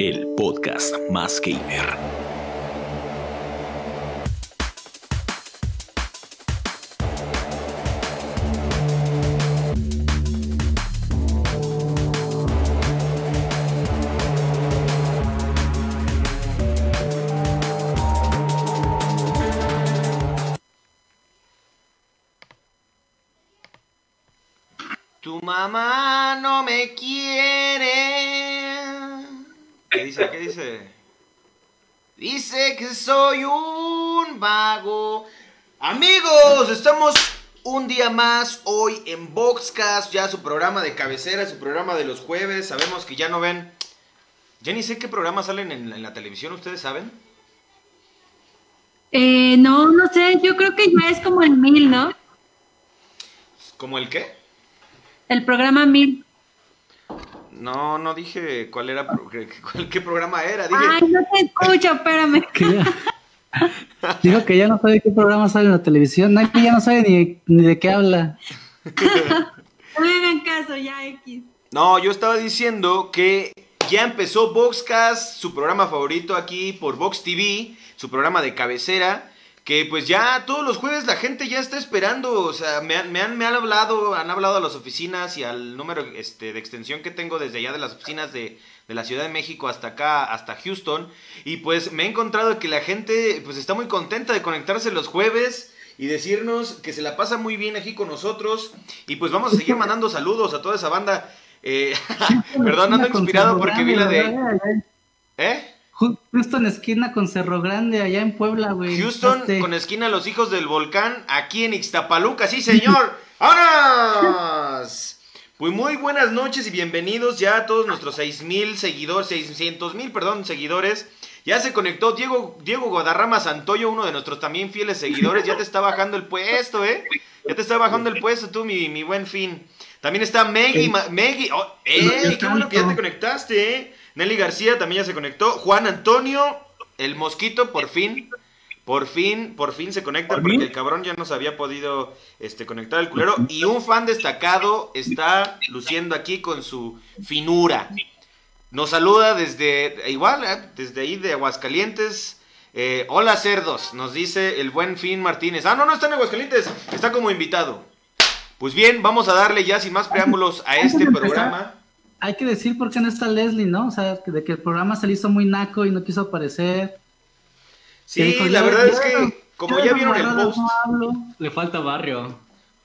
el podcast más gamer. Más hoy en Boxcast, ya su programa de cabecera, su programa de los jueves. Sabemos que ya no ven. Ya ni sé qué programas salen en, en la televisión, ¿ustedes saben? Eh, no, no sé, yo creo que ya es como el mil, ¿no? ¿Como el qué? El programa mil. No, no dije cuál era, cuál- qué programa era. Dije, Ay, no te escucho, espérame. Dijo que ya no sabe qué programa sale en la televisión. Nadie ya no sabe ni, ni de qué habla. No me hagan caso, ya X. No, yo estaba diciendo que ya empezó Voxcast, su programa favorito aquí por Vox TV, su programa de cabecera, que pues ya todos los jueves la gente ya está esperando, o sea, me han, me han, me han hablado, han hablado a las oficinas y al número este, de extensión que tengo desde allá de las oficinas de, de la Ciudad de México hasta acá, hasta Houston, y pues me he encontrado que la gente pues está muy contenta de conectarse los jueves y decirnos que se la pasa muy bien aquí con nosotros. Y pues vamos a seguir mandando saludos a toda esa banda. Eh, perdón, ando inspirado porque vi la de... ¿Eh? En esquina con Cerro Grande, allá en Puebla, güey. Houston Este, con esquina Los Hijos del Volcán, aquí en Ixtapaluca, sí señor. ¡Vámonos! Pues muy buenas noches y bienvenidos ya a todos nuestros 6000 seguidores, 600 mil, perdón, seguidores. Ya se conectó Diego, Diego Guadarrama Santoyo, uno de nuestros también fieles seguidores. Ya te está bajando el puesto, ¿eh? Ya te está bajando el puesto tú, mi, mi buen fin. También está Meggy, Ma- Meggy. Oh, ¡Eh! ¡Qué bueno que ya te conectaste, eh! Nelly García también ya se conectó. Juan Antonio, el mosquito, por fin. Por fin, por fin se conecta porque el cabrón ya no se había podido este, conectar el culero. Y un fan destacado está luciendo aquí con su finura. Nos saluda desde, igual, eh, desde ahí de Aguascalientes. Eh, hola cerdos, nos dice el buen Fin Martínez. Ah, no, no está en Aguascalientes, está como invitado. Pues bien, vamos a darle ya sin más preámbulos a este programa. Hay que decir por qué no está Leslie, ¿no? O sea, que- de que el programa se le hizo muy naco y no quiso aparecer. Sí, dijo, la "Yo- verdad es que, como ya vieron el post, no hablo". Le falta barrio.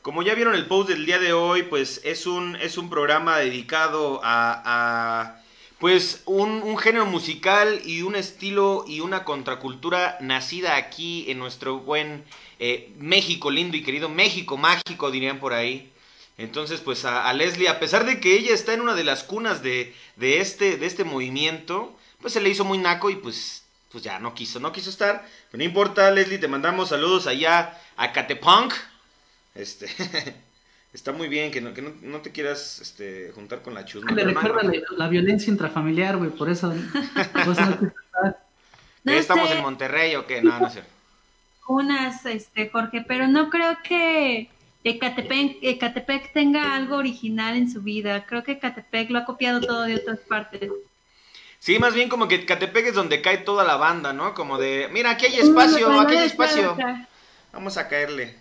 como ya vieron el post del día de hoy, pues es un, es un programa dedicado a, a, pues un, un género musical y un estilo y una contracultura nacida aquí en nuestro buen eh, México lindo y querido México mágico dirían por ahí. Entonces, pues a, a Leslie, a pesar de que ella está en una de las cunas de, de, este, de este movimiento, pues se le hizo muy naco y pues, pues ya no quiso, no quiso estar. Pero no importa, Leslie, te mandamos saludos allá a Catepunk. Este, está muy bien que no, que no, no te quieras este, juntar con la chusma. Hay recuerda la, la violencia intrafamiliar, güey, por eso. por eso no quiso estar. No ¿Qué, ¿Estamos sé. en Monterrey o qué? No, no sé. Unas, este, Jorge, pero no creo que Ecatepec, Ecatepec tenga algo original en su vida. Creo que Ecatepec lo ha copiado todo de otras partes. Sí, más bien como que Catepec es donde cae toda la banda, ¿no? Como de, mira, aquí hay espacio, Bueno, aquí hay espacio. Vamos a caerle.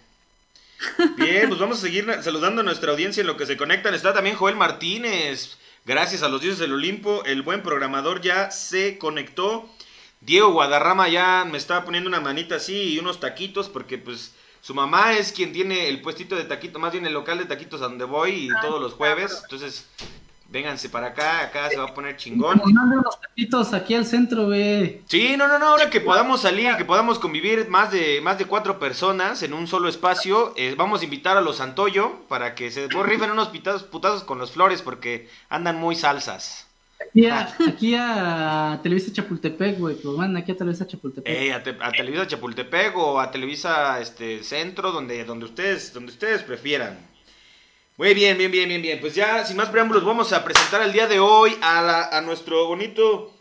Bien, pues vamos a seguir saludando a nuestra audiencia en lo que se conectan. Está también Joel Martínez. Gracias a los dioses del Olimpo, el buen programador ya se conectó. Diego Guadarrama ya me estaba poniendo una manita así y unos taquitos porque pues su mamá es quien tiene el puestito de taquitos, más bien el local de taquitos a donde voy y todos los jueves. Entonces, vénganse para acá, acá se va a poner chingón. Nos mandan unos taquitos aquí al centro, güey. Sí, no, no, no, ahora que podamos salir, que podamos convivir más de, más de cuatro personas en un solo espacio, eh, vamos a invitar a los Santoyo para que se rifen unos pitazos, putazos con los flores porque andan muy salsas. Aquí a, aquí a Televisa Chapultepec, güey. Pues van aquí a Televisa Chapultepec. Eh, a, Te- a Televisa Chapultepec o a Televisa este, Centro, donde, donde, ustedes, donde ustedes prefieran. Muy bien, bien, bien, bien, bien. Pues ya, sin más preámbulos, vamos a presentar el día de hoy a, la- a nuestro bonito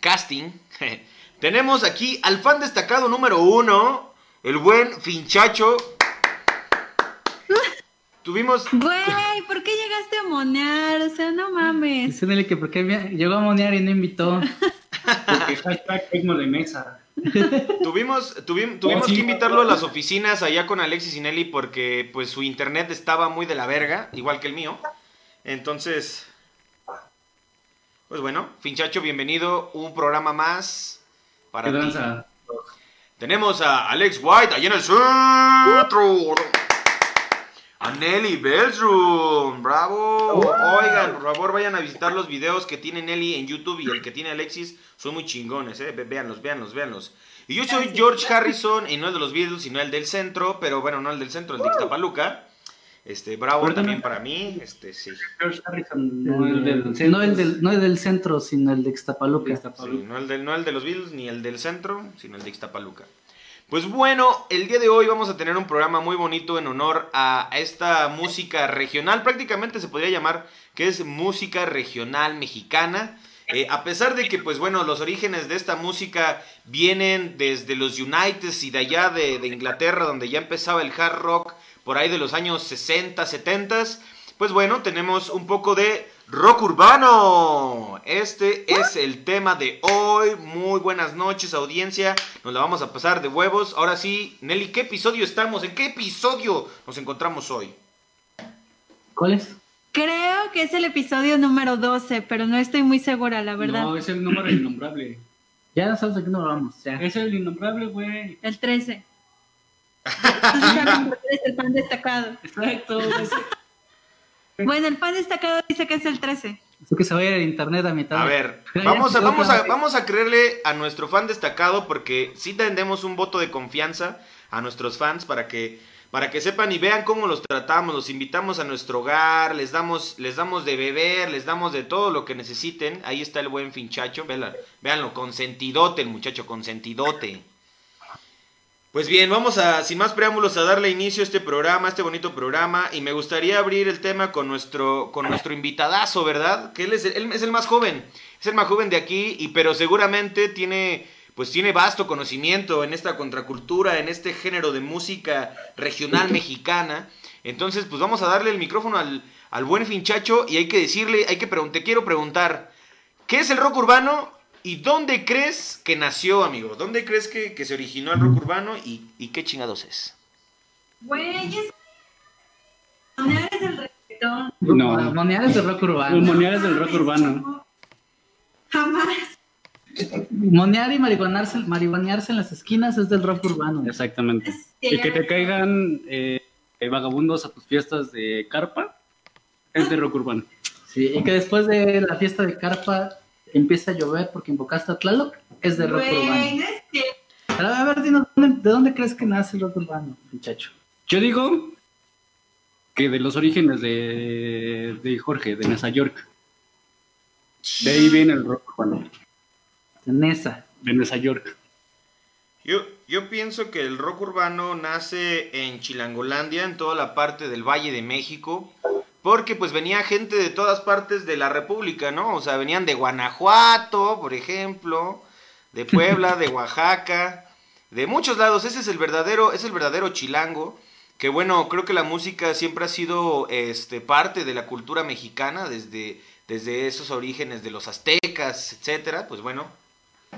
casting. Tenemos aquí al fan destacado número uno, el buen Finchacho. Tuvimos... Güey, ¿por qué llegaste a monear, o sea, no mames. Dice Nelly que porque llegó a monear y no invitó. Porque hashtag Tecno de mesa. Tuvimos, tuvim- tuvimos Oh, sí. que invitarlo a las oficinas allá con Alexis y Nelly porque pues su internet estaba muy de la verga, igual que el mío. Entonces, pues bueno, Finchacho, bienvenido, un programa más para ¿Qué ti. danza? Tenemos a Alex White allá en el centro. A Nelly Beltrum, bravo. Oigan, por favor, vayan a visitar los videos que tiene Nelly en YouTube y el que tiene Alexis. Son muy chingones, eh. Véanlos, véanlos, véanlos. Y yo soy George Harrison, y no el de los Beatles, sino el del centro, pero bueno, no el del centro, el de Ixtapaluca. Este, bravo también para mí. Este, sí. George Harrison, no el del Sí, no, el del, no el del centro, sino el de Ixtapaluca. Sí, no, el del, no el de los Beatles ni el del centro, sino el de Ixtapaluca. Pues bueno, el día de hoy vamos a tener un programa muy bonito en honor a esta música regional. Prácticamente se podría llamar que es música regional mexicana. Eh, a pesar de que, pues bueno, los orígenes de esta música vienen desde los Uniteds y de allá de, de Inglaterra, donde ya empezaba el hard rock por ahí de los años 60, 70, pues bueno, tenemos un poco de rock urbano. Este es el tema de hoy. Muy buenas noches, audiencia. Nos la vamos a pasar de huevos. Ahora sí, Nelly, ¿qué episodio estamos? ¿En qué episodio nos encontramos hoy? ¿Cuál es? Creo que es el episodio número 12, pero no estoy muy segura, la verdad. No, es el número innombrable. Ya no sabes de qué nos vamos. Ya. Es el innombrable, güey. El 13. Entonces, saben por qué eres el fan destacado. Exacto. Bueno, el fan destacado dice que es el 13. Así que se va a ir al internet a mitad. A ver, vamos a, vamos, a, vamos a creerle a nuestro fan destacado porque sí tendemos un voto de confianza a nuestros fans para que, para que sepan y vean cómo los tratamos, los invitamos a nuestro hogar, les damos, les damos de beber, les damos de todo lo que necesiten. Ahí está el buen finchacho, véanlo, véanlo, consentidote el muchacho, consentidote. Pues bien, vamos a, sin más preámbulos, a darle inicio a este programa, a este bonito programa, y me gustaría abrir el tema con nuestro, con nuestro invitadazo, ¿verdad? Que él es, el, él es el más joven, es el más joven de aquí, y pero seguramente tiene, pues tiene vasto conocimiento en esta contracultura, en este género de música regional mexicana. Entonces, pues vamos a darle el micrófono al, al buen finchacho, y hay que decirle, hay que pregun- te quiero preguntar, ¿qué es el rock urbano? ¿Y dónde crees que nació, amigo? ¿Dónde crees que, que se originó el rock urbano y, y qué chingados es? Güey, es. Monear es el reggaetón. No. Monear es de rock Los urbano. moneares del rock urbano. Jamás. Monear y marihuanearse, marihuanearse en las esquinas es del rock urbano. Exactamente. Y que te caigan eh, eh, vagabundos a tus fiestas de carpa es de rock urbano. Sí, y que después de la fiesta de carpa empieza a llover porque invocaste a Tlaloc, es de rock Güey, urbano. Pero a ver, dinos, ¿dónde- ¿de dónde crees que nace el rock urbano, muchacho? Yo digo que de los orígenes de, de Jorge, de Nueva York. De ahí viene el rock urbano. De Nesa. De Nueva York. Yo, yo pienso que el rock urbano nace en Chilangolandia, en toda la parte del Valle de México, porque pues venía gente de todas partes de la República, ¿no? O sea, venían de Guanajuato, por ejemplo, de Puebla, de Oaxaca, de muchos lados. Ese es el verdadero, es el verdadero chilango. Que bueno, creo que la música siempre ha sido este, parte de la cultura mexicana desde, desde esos orígenes de los aztecas, etcétera. Pues bueno,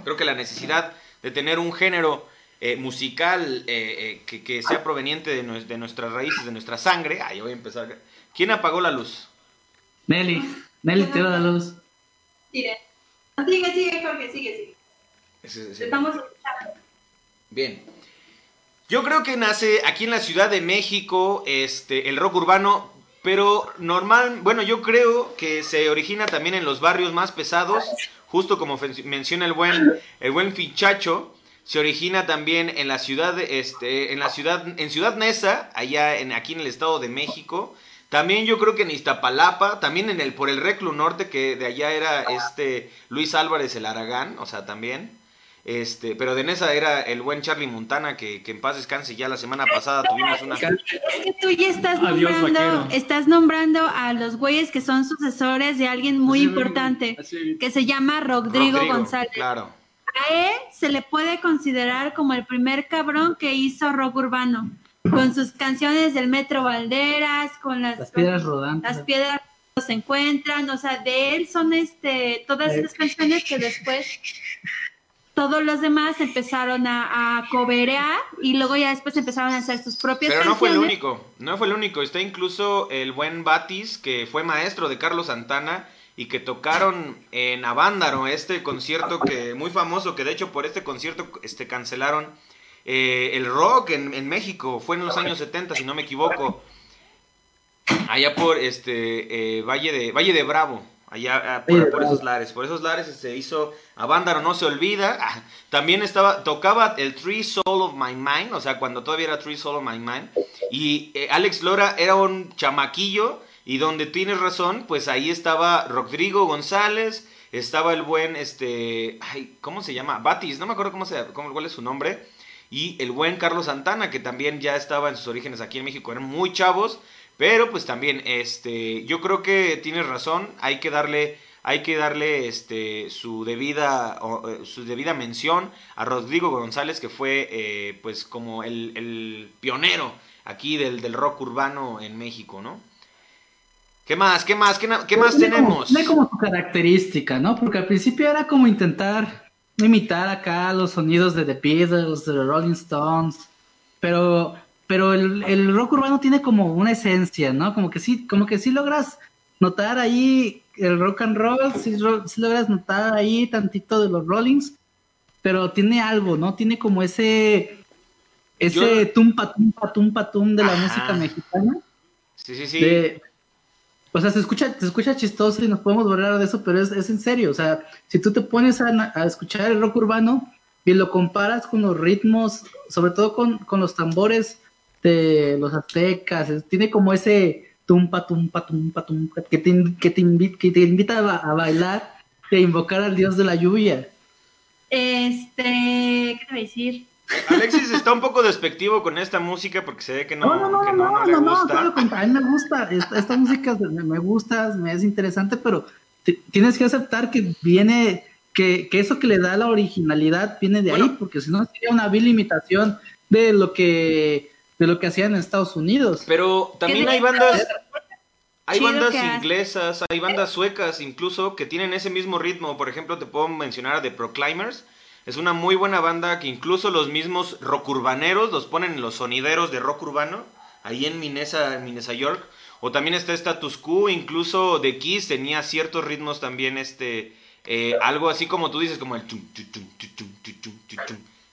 creo que la necesidad de tener un género eh, musical eh, eh, que, que sea proveniente de, de nuestras raíces, de nuestra sangre. Ahí voy a empezar. ¿Quién apagó la luz? Nelly, Nelly, tira la luz. Sigue, sigue, sigue, Jorge, sigue, sigue. Ese- estamos escuchando. Bien. Yo creo que nace aquí en la Ciudad de México este, el rock urbano, pero normal, bueno, yo creo que se origina también en los barrios más pesados, justo como menciona el buen, el buen Fichacho, se origina también en la ciudad, este, en la ciudad, en Ciudad Neza, allá en, aquí en el Estado de México. También yo creo que en Iztapalapa, también en el, por el Reclu Norte, que de allá era este Luis Álvarez el Aragán, o sea, también. Este, pero de Nesa era el buen Charlie Montana, que, que en paz descanse, ya la semana pasada tuvimos una... Es que tú ya estás Adiós, nombrando, vaquero. estás nombrando a los güeyes que son sucesores de alguien muy Así, importante, así. que se llama Rodrigo, Rodrigo, González. Claro. A él se le puede considerar como el primer cabrón que hizo rock urbano. Con sus canciones del Metro Valderas, con las, Las piedras rodantes. las piedras se encuentran, o sea, de él son este todas esas canciones que después todos los demás empezaron a, a coberear y luego ya después empezaron a hacer sus propias Pero no fue el canciones. único, no fue el único. Está incluso el buen Batis, que fue maestro de Carlos Santana y que tocaron en Avándaro, este concierto que muy famoso, que de hecho por este concierto este, cancelaron eh, el rock en, en México. Fue en los años 70, si no me equivoco. Allá por este eh, Valle de Valle de Bravo, allá ah, por, esos lares, por esos lares se hizo Avándaro no se olvida. Ah, también estaba tocaba el Tree Soul of My Mind, o sea, cuando todavía era Tree Soul of My Mind y eh, Alex Lora era un chamaquillo y donde tienes razón, pues ahí estaba Rodrigo González, estaba el buen este, ay, ¿cómo se llama? Batis, no me acuerdo cómo se cómo cuál es su nombre. Y el buen Carlos Santana, que también ya estaba en sus orígenes aquí en México, eran muy chavos, pero pues también, este, yo creo que tienes razón, hay que darle, hay que darle, este, su debida, o, eh, su debida mención a Rodrigo González, que fue, eh, pues, como el, el pionero aquí del, del rock urbano en México, ¿no? ¿Qué más? ¿Qué más? ¿Qué, qué más tenemos? Tiene como su característica, ¿no? Porque al principio era como intentar imitar acá los sonidos de The Beatles, de The Rolling Stones, pero, pero el, el rock urbano tiene como una esencia, ¿no? Como que sí, como que sí logras notar ahí el rock and roll, sí, ro- sí logras notar ahí tantito de los Rollings, pero tiene algo, ¿no? Tiene como ese ese Yo- tumpa tumpa tumpa tum de la Ajá. música mexicana. Sí, sí, sí. de- o sea, se escucha, se escucha chistoso y nos podemos burlar de eso, pero es, es en serio. O sea, si tú te pones a, a escuchar el rock urbano y lo comparas con los ritmos, sobre todo con, con los tambores de los aztecas, tiene como ese tumpa, tumpa, tumpa, tumpa, que te, que te, invi- que te invita a, ba- a bailar e invocar al dios de la lluvia. Este, ¿qué te voy a decir? Alexis está un poco despectivo con esta música porque se ve que no, No, no, no, que no, no, no, no le no, no, gusta. a mí me gusta, esta, esta música me, me gusta, me es interesante, pero ti- tienes que aceptar que viene, que, que eso que le da la originalidad viene de ahí, porque si no sería una vil imitación de lo que, de lo que hacían en Estados Unidos. Pero también hay bandas, hay Chido bandas inglesas, hay bandas suecas incluso que tienen ese mismo ritmo. Por ejemplo, te puedo mencionar a The Proclaimers. Es una muy buena banda que incluso los mismos rock urbaneros los ponen en los sonideros de rock urbano, ahí en Minesa, Minesa York. O también está Status Quo, incluso The Kiss tenía ciertos ritmos también, este, eh, algo así como tú dices, como el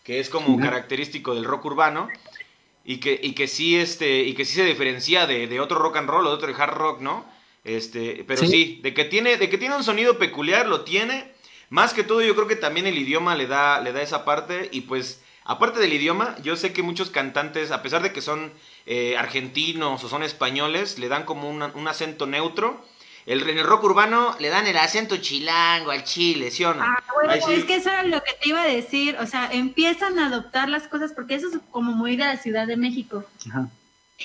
que es como característico del rock urbano. Y que, y que sí, este, y que sí se diferencia de, de otro rock and roll o de otro hard rock, ¿no? Este, pero sí, sí de, que tiene, de que tiene un sonido peculiar, lo tiene, más que todo yo creo que también el idioma le da le da esa parte y pues aparte del idioma, yo sé que muchos cantantes a pesar de que son eh, argentinos o son españoles, le dan como una- un acento neutro. El, en el rock urbano le dan el acento chilango al chile, ¿sí o no? Ah, bueno, sí. es que eso era lo que te iba a decir, o sea, empiezan a adoptar las cosas porque eso es como muy de la Ciudad de México. Ajá.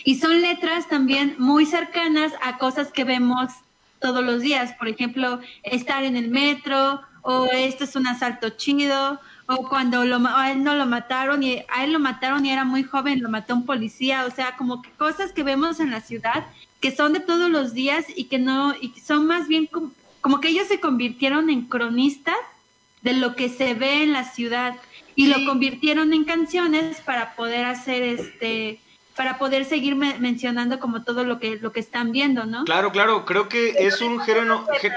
Y son letras también muy cercanas a cosas que vemos todos los días. Por ejemplo, estar en el metro, o esto es un asalto chido, o cuando lo, a él no lo mataron y a él lo mataron y era muy joven, lo mató un policía. O sea, como que cosas que vemos en la ciudad que son de todos los días y que no, y que son más bien como, como que ellos se convirtieron en cronistas de lo que se ve en la ciudad y Sí. lo convirtieron en canciones para poder hacer este para poder seguir me- mencionando como todo lo que lo que están viendo, ¿no? Claro, claro, creo que es un género Pero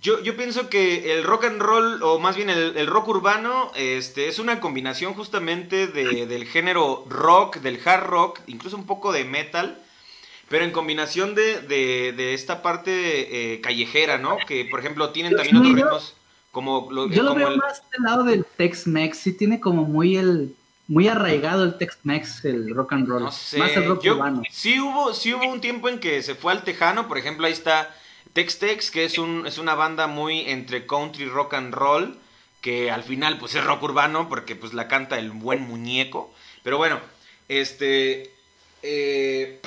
Yo, yo pienso que el rock and roll, o más bien el, el rock urbano, este, es una combinación justamente de- del género rock, del hard rock, incluso un poco de metal, pero en combinación de, de- de esta parte eh, callejera, ¿no? Que, por ejemplo, tienen también otros ritmos como, lo, Yo lo como veo el- más del lado del Tex-Mex, sí tiene como muy el muy arraigado el Tex-Mex, el rock and roll, No sé, más el rock yo- urbano. sí hubo, sí hubo un tiempo en que se fue al tejano, por ejemplo, ahí está Tex Tex, que es un, es una banda muy entre country rock and roll, que al final pues es rock urbano, porque pues la canta el buen muñeco. Pero bueno, este eh,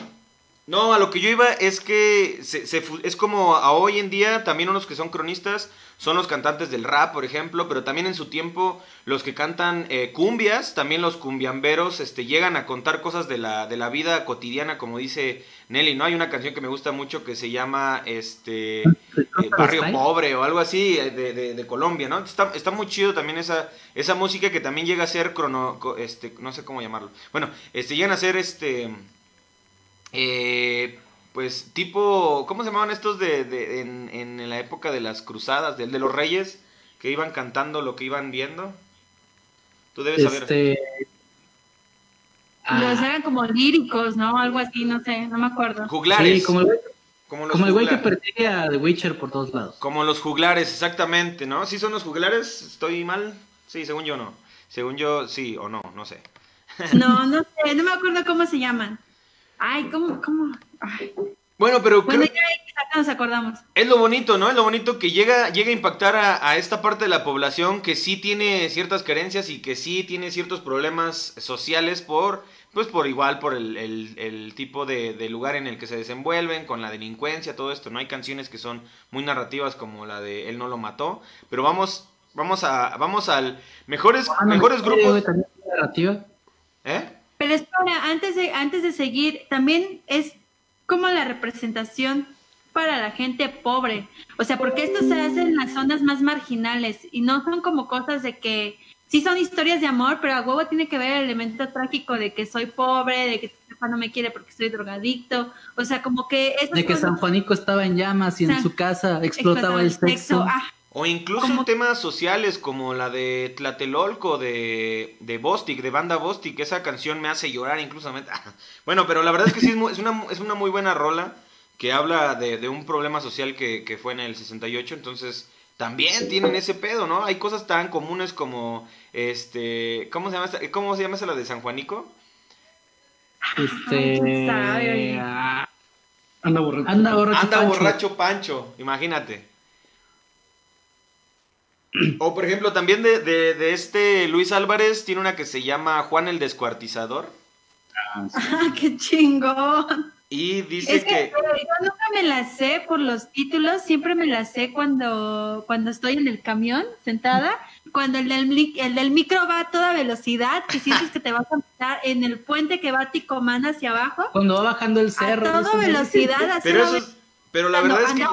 No, a lo que yo iba es que es como a hoy en día también unos que son cronistas son los cantantes del rap, por ejemplo, pero también en su tiempo los que cantan eh, cumbias, también los cumbiamberos, este, llegan a contar cosas de la, de la vida cotidiana, como dice Nelly, ¿no? Hay una canción que me gusta mucho que se llama este eh, Barrio. Pobre o algo así eh, de, de- de Colombia, ¿no? Está, está muy chido también esa, esa música que también llega a ser crono, co- este, no sé cómo llamarlo. Bueno, este, llegan a ser este eh, pues tipo, ¿cómo se llamaban estos de, de- en, en la época de las cruzadas, del de los reyes, que iban cantando lo que iban viendo? Tú debes saber. Los ah, eran como líricos, ¿no? Algo así, no sé, no me acuerdo. Juglares. sí, como el, güey- como los como el güey que persigue a The Witcher por todos lados. Como los juglares, exactamente, ¿no? ¿Sí son los juglares? ¿Estoy mal? Sí, según yo no. Según yo, sí o no, no sé. No, no sé, no me acuerdo cómo se llaman. Ay, ¿cómo? cómo? Ay. Bueno, pero Bueno, creo- ya quizá nos acordamos. Es lo bonito, ¿no? Es lo bonito que llega, llega a impactar a, a esta parte de la población que sí tiene ciertas carencias y que sí tiene ciertos problemas sociales por, pues por igual, por el, el- el tipo de, de lugar en el que se desenvuelven, con la delincuencia, todo esto. No hay canciones que son muy narrativas como la de Él no lo mató, pero vamos, vamos a, vamos al mejores, Ah, no, mejores grupos, narrativa. ¿eh? Pero espera, antes de, antes de seguir, también es como la representación para la gente pobre. O sea, porque esto se hace en las zonas más marginales y no son como cosas de que sí son historias de amor, pero a huevo tiene que ver el elemento trágico de que soy pobre, de que no me quiere porque soy drogadicto. O sea, como que De que San Juanico estaba en llamas y en su casa explotaba el sexo. Ah, O incluso temas sociales como la de Tlatelolco de, de Bostik, de banda Bostik. Esa canción me hace llorar incluso. Bueno, pero la verdad es que sí es, mu- es una, es una muy buena rola que habla de, de un problema social que, que fue en el 68. Entonces también tienen ese pedo, ¿no? Hay cosas tan comunes como, este, ¿cómo se llama esta, cómo se llama esa la de San Juanico? Este. Ah, Anda borracho. Anda borracho. Anda Pancho. borracho Pancho, imagínate. O por ejemplo, también de, de, de este Luis Álvarez tiene una que se llama Juan el Descuartizador. Ah, sí. ah, qué chingón. Y dice Es que, yo nunca me la sé por los títulos, siempre me la sé cuando, cuando estoy en el camión sentada, cuando el del, el del micro va a toda velocidad, que sientes que te vas a meter en el puente que va a Ticomán hacia abajo, Cuando va bajando el a cerro. toda dice, velocidad, así Pero eso es- Pero la verdad es que...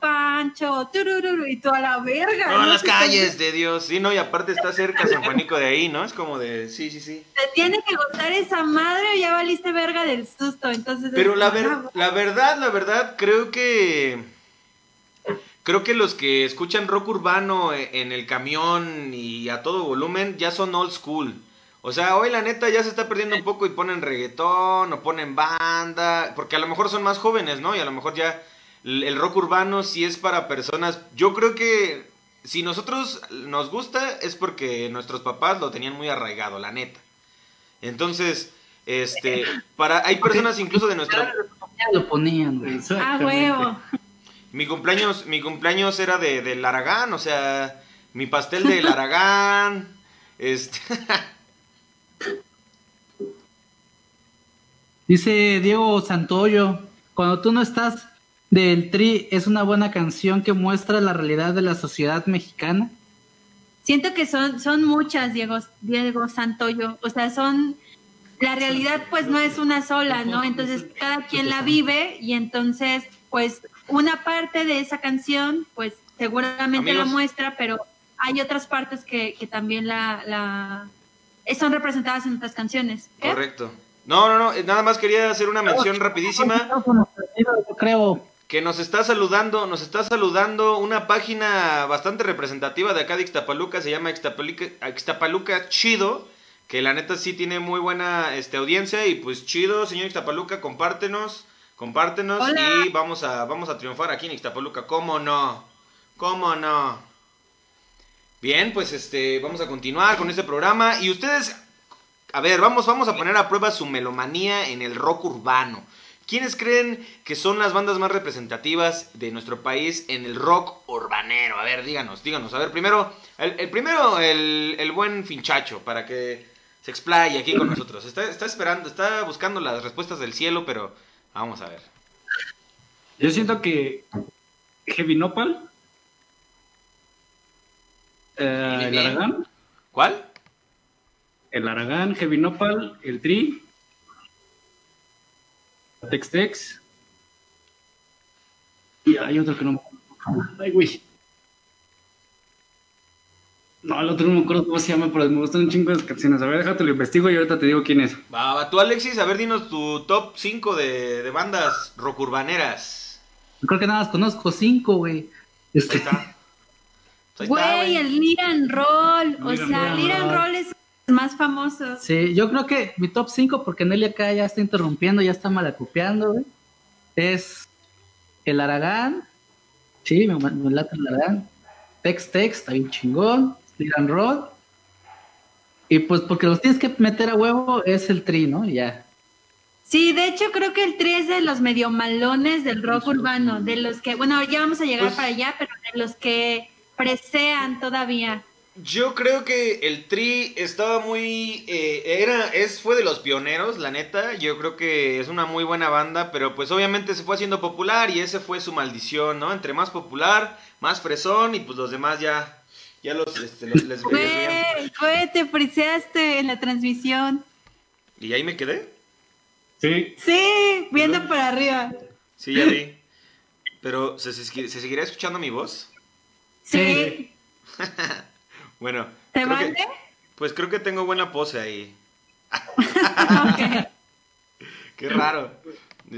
Pancho, Pancho, turururu, y toda la verga. ¿no? las calles de Dios. Sí, no, y aparte está cerca San Juanico de ahí, ¿no? Es como de... Sí, sí, sí. Te tiene que gustar esa madre o ya valiste verga del susto, entonces... Pero la, ver- ah, la verdad, la verdad, creo que... Creo que los que escuchan rock urbano e- en el camión y a todo volumen ya son old school. O sea, hoy la neta ya se está perdiendo un poco y ponen reggaetón o ponen banda, porque a lo mejor son más jóvenes, ¿no? Y a lo mejor ya el rock urbano sí es para personas. Yo creo que si nosotros nos gusta es porque nuestros papás lo tenían muy arraigado, la neta. Entonces, este, para hay personas incluso de nuestra Ya lo ponían, güey. Ah, huevo. mi cumpleaños, mi cumpleaños era de del Aragán, o sea, mi pastel del Aragán, este, Dice Diego Santoyo, cuando tú no estás del Tri es una buena canción que muestra la realidad de la sociedad mexicana. Siento que son, son muchas, Diego, Diego Santoyo. O sea, son. La realidad, pues, no es una sola, ¿no? Entonces, cada quien la vive y entonces, pues, una parte de esa canción, pues, seguramente Amigos. la muestra, pero hay otras partes que, que también la, la. eh, son representadas en otras canciones. ¿Qué? correcto. No, no, no, eh, nada más quería hacer una mención rapidísima Yo creo. Que nos está saludando, nos está saludando una página bastante representativa de acá de Ixtapaluca, se llama Ixtapaluca, Ixtapaluca Chido, que la neta sí tiene muy buena este, audiencia y pues chido, señor Ixtapaluca, compártenos, compártenos Hola. y vamos a, vamos a triunfar aquí en Ixtapaluca, ¿cómo no? ¿Cómo no? Bien, pues este, vamos a continuar con este programa y ustedes, a ver, vamos, vamos a poner a prueba su melomanía en el rock urbano. ¿Quiénes creen que son las bandas más representativas de nuestro país en el rock urbanero? A ver, díganos, díganos. A ver, primero, el, el primero, el, el buen Finchacho, para que se explaye aquí con nosotros. Está, está esperando, está buscando las respuestas del cielo, pero Vamos a ver. Yo siento que Heavy Nopal, eh, el. Aragán, ¿Cuál? el Aragán, Heavy Nopal, el Tri, Tex Tex. Y hay otro que no me acuerdo. Ay, güey. No, el otro no me acuerdo cómo se llama, pero me gustan un chingo de canciones. A ver, déjate lo investigo y ahorita te digo quién es. Va, va, tú Alexis, a ver, dinos tu top 5 de, de bandas rock urbaneras. Yo creo que nada más conozco cinco, güey. Ahí Este, está. Ahí está, Güey, el Liran Roll. O sea. Liran Roll es más famoso. sí, yo creo que mi top 5, porque Nelly acá ya está interrumpiendo, ya está malacopiando. Es el Aragán. Sí, me, me late el Aragán. Tex Tex, está bien chingón. Liran Rod. Y pues porque los tienes que meter a huevo es el tri, ¿no? Ya. Sí, de hecho creo que el tri es de los medio malones del rock urbano, de los que, bueno, ya vamos a llegar Pues- para allá, pero de los que presean todavía. Yo creo que el Tri estaba muy eh, era es fue de los pioneros, la neta. Yo creo que es una muy buena banda, pero pues obviamente se fue haciendo popular y ese fue su maldición, ¿no? Entre más popular, más fresón y pues los demás ya ya los, este, los- les. Güey, güey, te friseaste en la transmisión. Y ahí me quedé. Sí. Sí, viendo para arriba. Sí, ya vi. Pero ¿se, se, se seguirá escuchando mi voz? Sí. Bueno, ¿Te creo que- mande? pues creo que tengo buena pose ahí. Qué raro.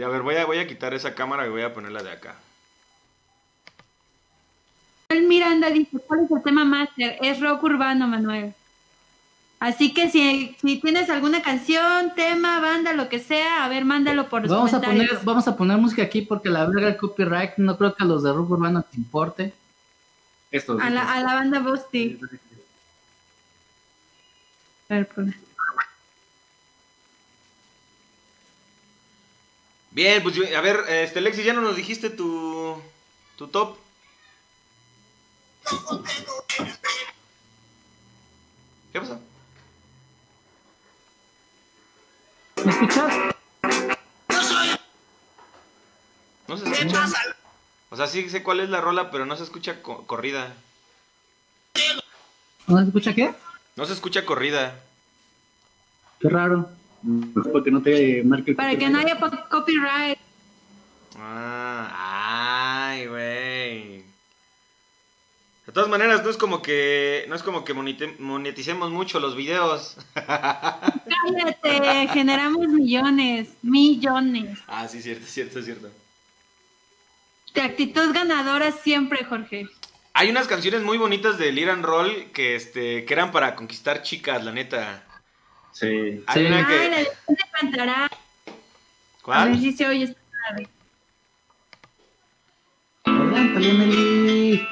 A ver, voy a, voy a quitar esa cámara y voy a ponerla de acá. El Miranda dice, ¿cuál es el tema máster? Es rock urbano, Manuel. Así que si, si tienes alguna canción, tema, banda, lo que sea, a ver, mándalo por los Vamos a, comentarios. poner, vamos a poner música aquí porque la verga el copyright no creo que a los de rock urbano te importe. Esto. A la, a la banda Bosti. A ver, ponle. Bien, pues a ver, este Lexi, ya no nos dijiste tu, tu top. ¿Qué pasó? ¿Me escuchas? No se escucha. O sea, sí sé cuál es la rola, pero no se escucha co- corrida. ¿No se escucha qué? No se escucha corrida. Qué raro. Para que no te marque el Para que no haya copyright. Ah, ay, güey. De todas maneras, no es como que no es como que moneticemos mucho los videos. Cállate, generamos millones, millones. Ah, sí, cierto, cierto, cierto. De actitud ganadora siempre, Jorge. Hay unas canciones muy bonitas de Liran Roll que este que eran para conquistar chicas, la neta. Sí. Hay Sí. una Ay, la que de ¿dónde cantará. A ver ¿Cuál? si se oye esta tarde.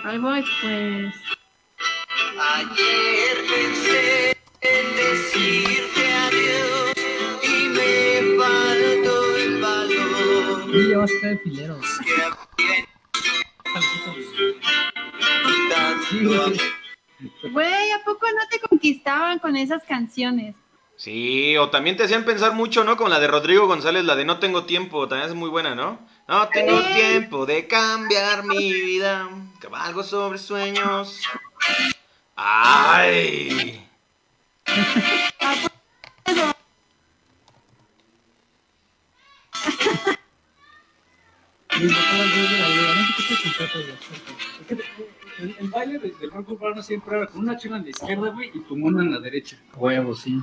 Ahí voy, pues. Ayer pensé en decirte adiós y me faltó el valor vas a caer filero. Güey, ¿a poco no te conquistaban con esas canciones? Sí, o también te hacían pensar mucho, ¿no? Con la de Rodrigo González, la de No tengo tiempo, también es muy buena, ¿no? No tengo tiempo de cambiar mi vida, cabalgo sobre sueños. ¡Ay! El, el baile de- del rock urbano siempre era con una chela en la izquierda, güey, y tu mono en la derecha. Huevo, sí.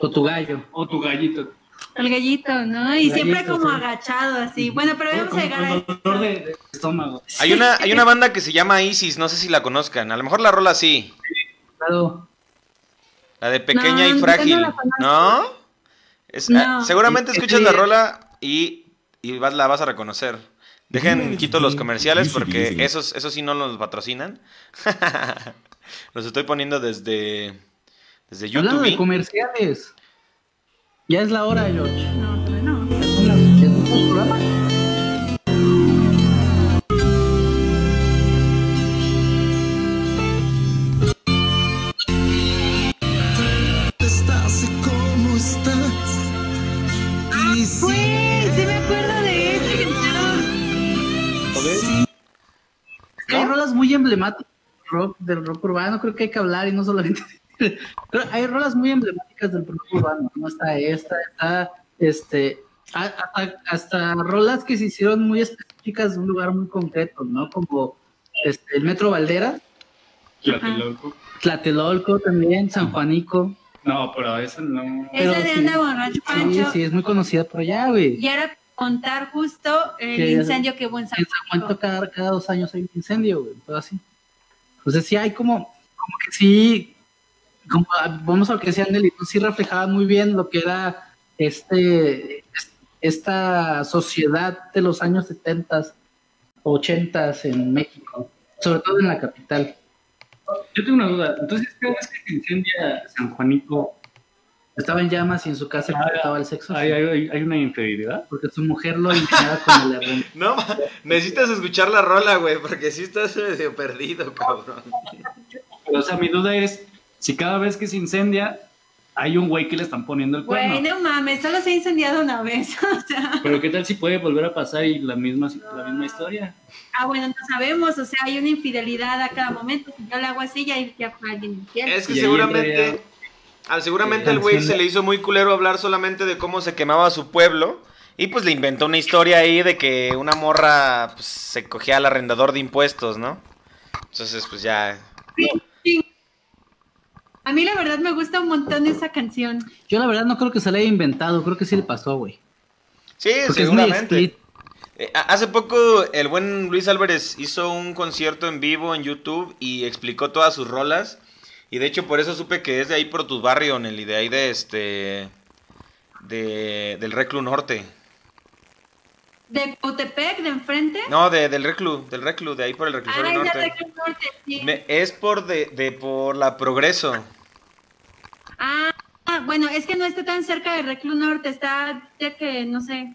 O tu gallo. O tu gallito. El gallito, ¿no? Y siempre como sí. agachado así. Bueno, pero vamos a llegar con a dolor de, de estómago. Hay una, hay una banda que se llama Isis, no sé si la conozcan. A lo mejor la rola sí. Claro. La de pequeña No, y frágil. conozco. ¿No? Es- No. ah, seguramente escuchas sí. la rola y, y vas, la vas a reconocer. Dejen, quito los comerciales porque esos, esos sí no los patrocinan. los estoy poniendo desde, desde Hablando de YouTube. comerciales. Ya es la hora, George. No, todavía no. Ya son las- emblemáticas del rock, del rock urbano, creo que hay que hablar y no solamente... Pero hay rolas muy emblemáticas del rock urbano, ¿no? Está esta, está este... a- a- Hasta rolas que se hicieron muy específicas de un lugar muy concreto, ¿no? Como este, el Metro Valdera, Tlatelolco. Tlatelolco también, San Juanico. No, pero eso no. Esa de sí. anda borracho, Sí, Pancho. sí, es muy conocida por allá, güey. Y ahora contar justo el Que- incendio que hubo en San En San Juan cada, cada dos años hay un incendio, güey, todo así. Entonces sí hay como, como que sí, como, vamos a lo que decía Nelly, pues sí reflejaba muy bien lo que era este, es- esta sociedad de los años 70, 80 en México, sobre todo en la capital. Yo tengo una duda. Entonces, cada vez que se incendia San Juanico, Estaba en llamas y en su casa Ah, estaba el sexo, ¿hay, hay, hay una infidelidad? porque su mujer lo limpiaba con el. No, necesitas escuchar la rola, güey, porque sí estás medio perdido, cabrón. Pero, o sea, mi duda es si cada vez que se incendia hay un güey que le están poniendo el cuerno. Güey, no mames, solo se ha incendiado una vez. o sea, Pero qué tal si puede volver a pasar y la misma, la misma historia. ah, bueno, no sabemos, o sea, hay una infidelidad a cada momento. Si yo le hago así, ya, ya fue alguien infiel. Es que Y seguramente, al seguramente el güey se le hizo muy culero hablar solamente de cómo se quemaba su pueblo. Y pues le inventó una historia ahí de que una morra pues, se cogía al arrendador de impuestos, ¿no? Entonces, pues ya. A mí la verdad me gusta un montón esa canción. Yo la verdad no creo que se le haya inventado, creo que sí le pasó, güey. Sí, Porque seguramente. Eh, hace poco el buen Luis Álvarez hizo un concierto en vivo en YouTube y explicó todas sus rolas. Y de hecho por eso supe que es de ahí por tu barrio, Nelly, de ahí de este... De, del Reclu Norte. De Cotepec, de enfrente. No, de, del Reclu, del Reclu, de ahí por el Reclusorio Norte. Reclu Norte, sí. Me- es por de, de por la Progreso. Ah, bueno, es que no está tan cerca de Reclu Norte, está ya que, no sé,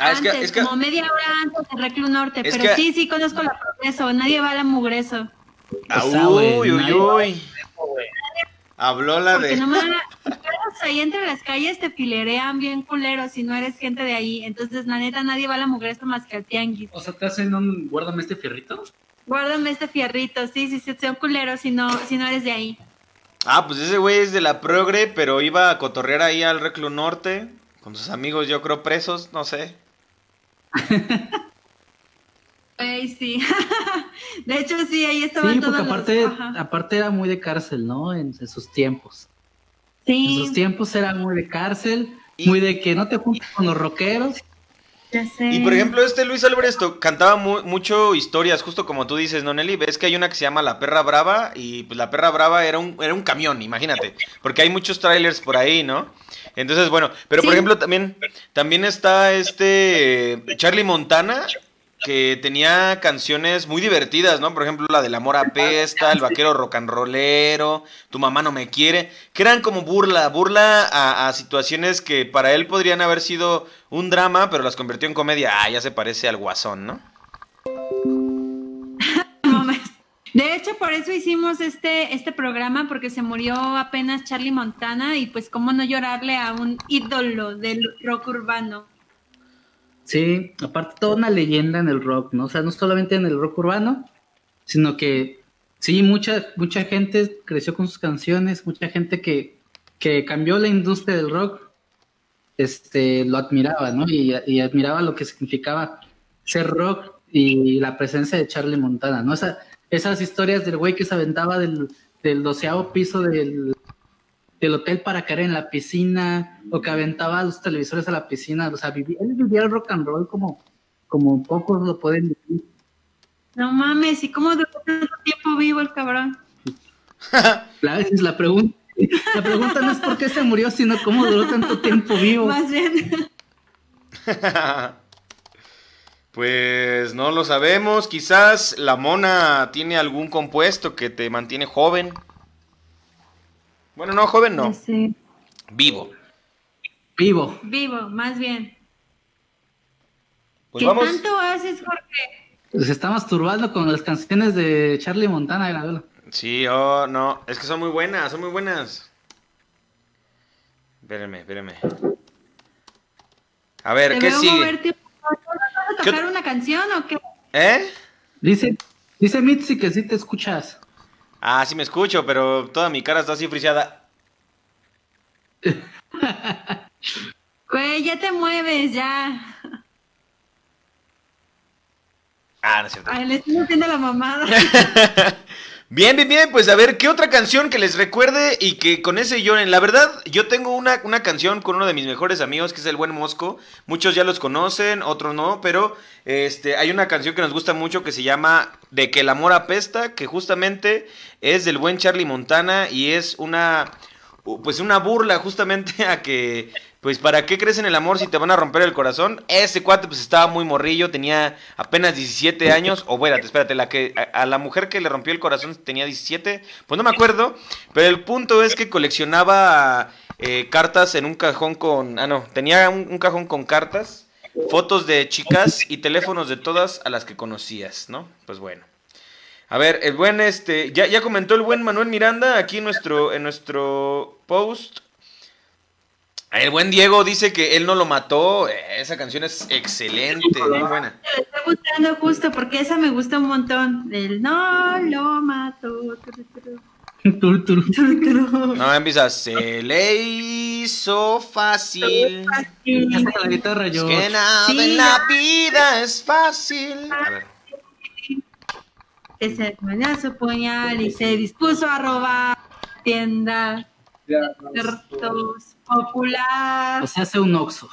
Ah, es que, antes, es que como media hora antes de Reclu Norte, pero que- sí, sí conozco la Progreso, nadie va a la Mugreso. Ah, O sea, güey, uy, uy, uy. Habló la Porque de. paras ahí entre las calles te filerean bien culeros si no eres gente de ahí. Entonces, la neta, nadie va a la Mugreso más que al tianguis. O sea, te hacen un. Guárdame este fierrito. Guárdame este fierrito, sí, sí, sí, son culeros si no, si no eres de ahí. Ah, pues ese güey es de la Progre, pero iba a cotorrear ahí al Reclu Norte. Con sus amigos, yo creo, presos, no sé. Ay, sí. de hecho, sí, ahí estaban Sí, todos porque aparte, era muy de cárcel, ¿no? En, en sus tiempos. En Sí, sus tiempos era muy de cárcel, Y- muy de que no te juntes con los rockeros. ya sé. Y por ejemplo, este Luis Álvarez to- cantaba mu- mucho historias, justo como tú dices, ¿no, Nelly? Ves que hay una que se llama La Perra Brava y pues La Perra Brava era un, era un camión, imagínate. Porque hay muchos trailers por ahí, ¿no? Entonces, bueno, pero por ejemplo, también, también está este Charlie Montana, que tenía canciones muy divertidas, ¿no? Por ejemplo, la del amor apesta, el vaquero rock and rollero, tu mamá no me quiere, que eran como burla, burla a, a situaciones que para él podrían haber sido un drama, pero las convirtió en comedia. Ah, ya se parece al guasón, ¿no? De hecho, por eso hicimos este, este programa, porque se murió apenas Charlie Montana y pues cómo no llorarle a un ídolo del rock urbano. Sí, aparte toda una leyenda en el rock, ¿no? O sea, no solamente en el rock urbano, sino que sí, mucha, mucha gente creció con sus canciones, mucha gente que, que cambió la industria del rock, este, lo admiraba, ¿no? Y, y admiraba lo que significaba ser rock y la presencia de Charlie Montana, ¿no? Esa- esas historias del güey que se aventaba del, del doceavo piso del, del hotel para caer en la piscina, o que aventaba los televisores a la piscina, o sea, vivía, él vivía el rock and roll como, como pocos lo pueden vivir. No mames, ¿y cómo duró tanto tiempo vivo el cabrón? La, es la pregunta. La pregunta no es por qué se murió, sino cómo duró tanto tiempo vivo. Más bien. Pues no lo sabemos, quizás la mona tiene algún compuesto que te mantiene joven. Bueno, no, joven no, Sí. vivo. Vivo. Vivo, más bien. Pues ¿Qué vamos. tanto haces, Jorge? Se está masturbando con las canciones de Charlie Montana. Gravelo. Sí, oh, no, es que son muy buenas, son muy buenas. Espérenme, espérenme. A ver, Te ¿qué veo sigue? moverte. ¿Vas a ¿Qué tocar una canción o qué? ¿Eh? Dice, Dice Mitzi que sí te escuchas. Ah, sí me escucho, pero toda mi cara está así friseada. Güey, ya te mueves, ya. Ah, no es cierto. Ay, le estoy haciendo la mamada. Bien, bien, bien, pues a ver, ¿qué otra canción que les recuerde y que con ese lloren? La verdad, yo tengo una, una canción con uno de mis mejores amigos, que es el Buen Mosco. Muchos ya los conocen, otros no, pero este, hay una canción que nos gusta mucho que se llama De que el amor apesta, que justamente es del buen Charlie Montana y es una, pues una burla justamente a que, pues para qué crees en el amor si te van a romper el corazón. Ese cuate pues estaba muy morrillo, tenía apenas 17 años, o bueno, espérate, la que, a, la mujer que le rompió el corazón tenía 17, pues no me acuerdo, pero el punto es que coleccionaba eh, cartas en un cajón con, ah no, tenía un, cajón con cartas, fotos de chicas y teléfonos de todas a las que conocías, ¿no? Pues bueno. A ver, el buen este, ya, ya comentó el buen Manuel Miranda aquí nuestro, en nuestro post. El buen Diego dice que él no lo mató. Esa canción es excelente, muy buena. Me está gustando justo porque esa me gusta un montón. El no lo Tur, tur. turu. No, empieza. Se le hizo fácil. Fácil. Ya saca la guitarra Es que nada Sí, en la vida es fácil. A ver. Que se ponía su puñal y se dispuso a robar tiendas, puertos, popular. O sea, hace un oxo.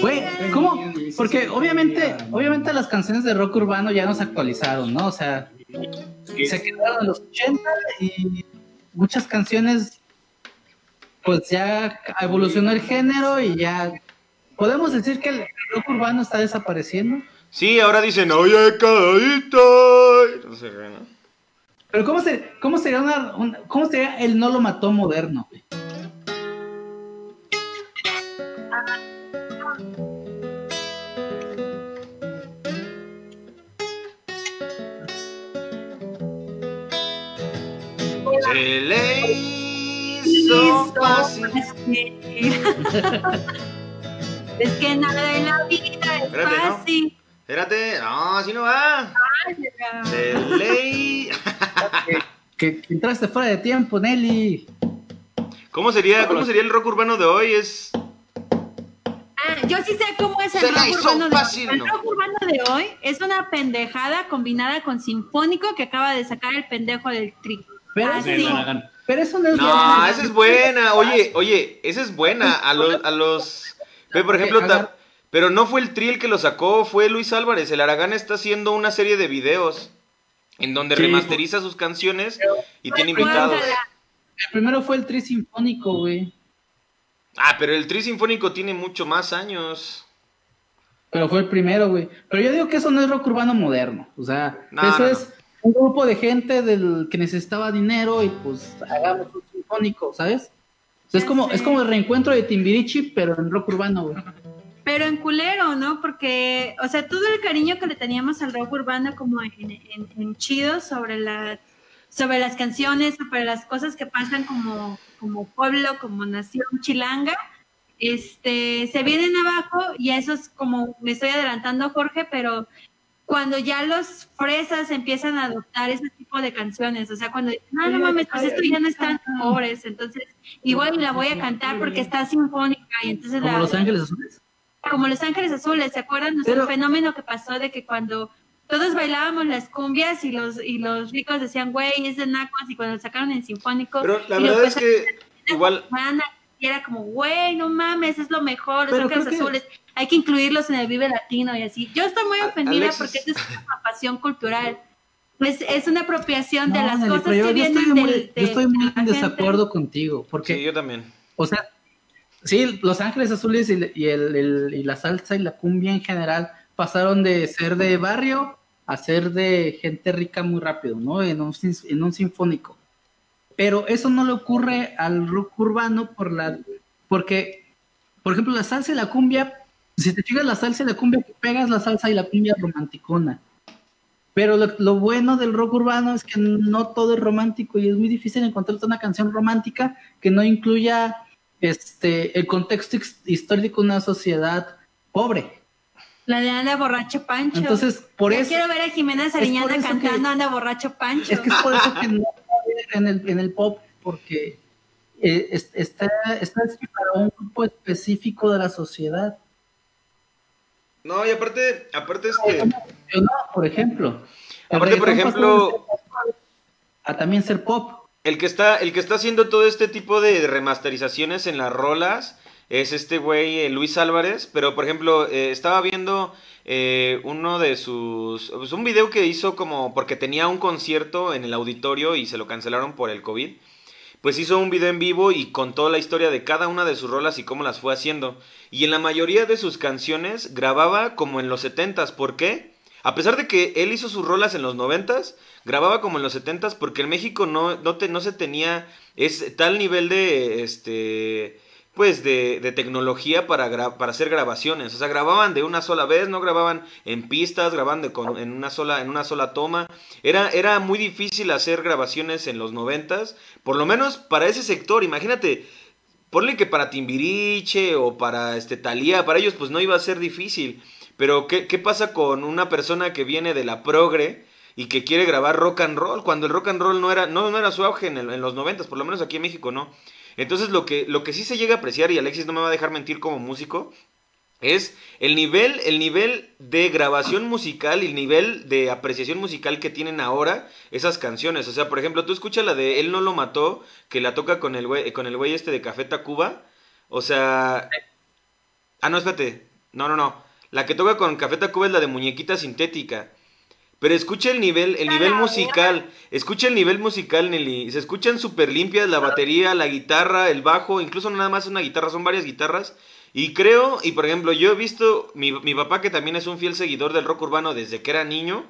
Güey, ¿cómo? Porque obviamente, obviamente las canciones de rock urbano ya no se actualizaron, ¿no? O sea, se quedaron en los 80 y muchas canciones, pues ya evolucionó el género y ya podemos decir que el rock urbano está desapareciendo. Sí, ahora dicen, oye, cadita. No sé, ¿no? Pero ¿cómo, se, cómo sería una, un- cómo sería el no lo mató moderno? güey? Se le hizo fácil. Es que nada en la vida es Espérate, ¿no? fácil. Espérate, no, así no va. Se le... Que, que entraste fuera de tiempo, Nelly. ¿Cómo sería, ¿Cómo sería el rock urbano de hoy? Es... Ah, yo sí sé cómo es el Se rock urbano de hoy. El rock urbano de hoy es una pendejada combinada con sinfónico que acaba de sacar el pendejo del tri. Pero, Hagan. pero eso no es No, bueno. esa es buena. Oye, oye, esa es buena. A los... A los... Ve, por ejemplo, ta- pero no fue el Tri el que lo sacó, fue Luis Álvarez. El Aragán está haciendo una serie de videos en donde Sí. remasteriza sus canciones y tiene invitados. El primero fue el tri sinfónico, güey. Ah, pero el Tri Sinfónico tiene mucho más años. Pero fue el primero, güey. Pero yo digo que eso no es rock urbano moderno. O sea, No, eso no, es un grupo de gente del que necesitaba dinero y pues hagamos un sinfónico, ¿sabes? O sea, es como, es como el reencuentro de Timbirichi, pero en rock urbano, güey. Pero en culero, ¿no? Porque, o sea, todo el cariño que le teníamos al rock urbano como en, en- en chido sobre la, sobre las canciones, sobre las cosas que pasan como, como pueblo, como nación chilanga, este, se vienen abajo y eso es como, me estoy adelantando Jorge, pero cuando ya los fresas empiezan a adoptar ese tipo de canciones, o sea, cuando dicen, no, no mames, pues esto ya no están pobres, entonces igual la voy a cantar porque está sinfónica y entonces Como la, Los Ángeles Azules. Como Los Ángeles Azules, ¿se acuerdan? O sea, Pero- el fenómeno que pasó de que cuando todos bailábamos las cumbias y los y los ricos decían, güey, es de nacos, y cuando lo sacaron en sinfónico, Pero la verdad es que igual... Y era como, güey, no mames, es lo mejor, Los Ángeles que- Azules, hay que incluirlos en el Vive Latino y así. Yo estoy muy ofendida Alexis- porque esto es una pasión cultural. Es, es una apropiación de las Nelly, cosas yo, que yo vienen estoy muy, del- yo estoy muy en gente. desacuerdo contigo, porque Sí, yo también. O sea, sí, Los Ángeles Azules y, el, y la salsa y la cumbia en general pasaron de ser de barrio a ser de gente rica muy rápido, ¿no? En un, en un sinfónico. Pero eso no le ocurre al rock urbano por la, porque, por ejemplo, la salsa y la cumbia, si te fijas la salsa y la cumbia, pegas la salsa y la cumbia romanticona. Pero lo, lo bueno del rock urbano es que no todo es romántico y es muy difícil encontrar una canción romántica que no incluya este el contexto his- histórico de una sociedad pobre. La de Anda Borracho Pancho. Entonces, por Yo eso, Quiero ver a Jimena Sariñana cantando que- Anda Borracho Pancho. es que es por eso que no en el, en el pop, porque eh, es- está, está para un grupo específico de la sociedad. No, y aparte, aparte es que... Funcionó, por ejemplo. Aparte, por ejemplo- a también ser pop. El que está, el que está haciendo todo este tipo de remasterizaciones en las rolas es este güey eh, Luis Álvarez, pero por ejemplo eh, estaba viendo eh, uno de sus, pues, un video que hizo como porque tenía un concierto en el auditorio y se lo cancelaron por el COVID. Pues hizo un video en vivo y contó la historia de cada una de sus rolas y cómo las fue haciendo. Y en la mayoría de sus canciones grababa como en los 70s. ¿Por qué? A pesar de que él hizo sus rolas en los 90s, grababa como en los 70s porque en México no, no, te- no se tenía es tal nivel de este pues de, de tecnología para, para hacer grabaciones. O sea, grababan de una sola vez, no grababan en pistas, grababan de con- en, una sola, en una sola toma. Era, era muy difícil hacer grabaciones en los noventas, por lo menos para ese sector. Imagínate, ponle que para Timbiriche o para este Thalía, para ellos pues no iba a ser difícil. Pero ¿qué, qué pasa con una persona que viene de la progre y que quiere grabar rock and roll? Cuando el rock and roll no era, no, no era su auge en, el- en los noventas, por lo menos aquí en México no. Entonces lo que, lo que sí se llega a apreciar, y Alexis no me va a dejar mentir como músico, es el nivel, el nivel de grabación musical y el nivel de apreciación musical que tienen ahora esas canciones. O sea, por ejemplo, tú escuchas la de Él no lo mató, que la toca con el güey, con el güey este de Café Tacuba. O sea. Ah, no, espérate. No, no, no. La que toca con Café Tacuba es la de muñequita sintética. Pero escucha el nivel, el nivel musical. Escucha el nivel musical, Nelly. Se escuchan súper limpias la batería, la guitarra, el bajo. Incluso nada más una guitarra, son varias guitarras. Y creo, y por ejemplo, yo he visto, mi, mi papá que también es un fiel seguidor del rock urbano desde que era niño,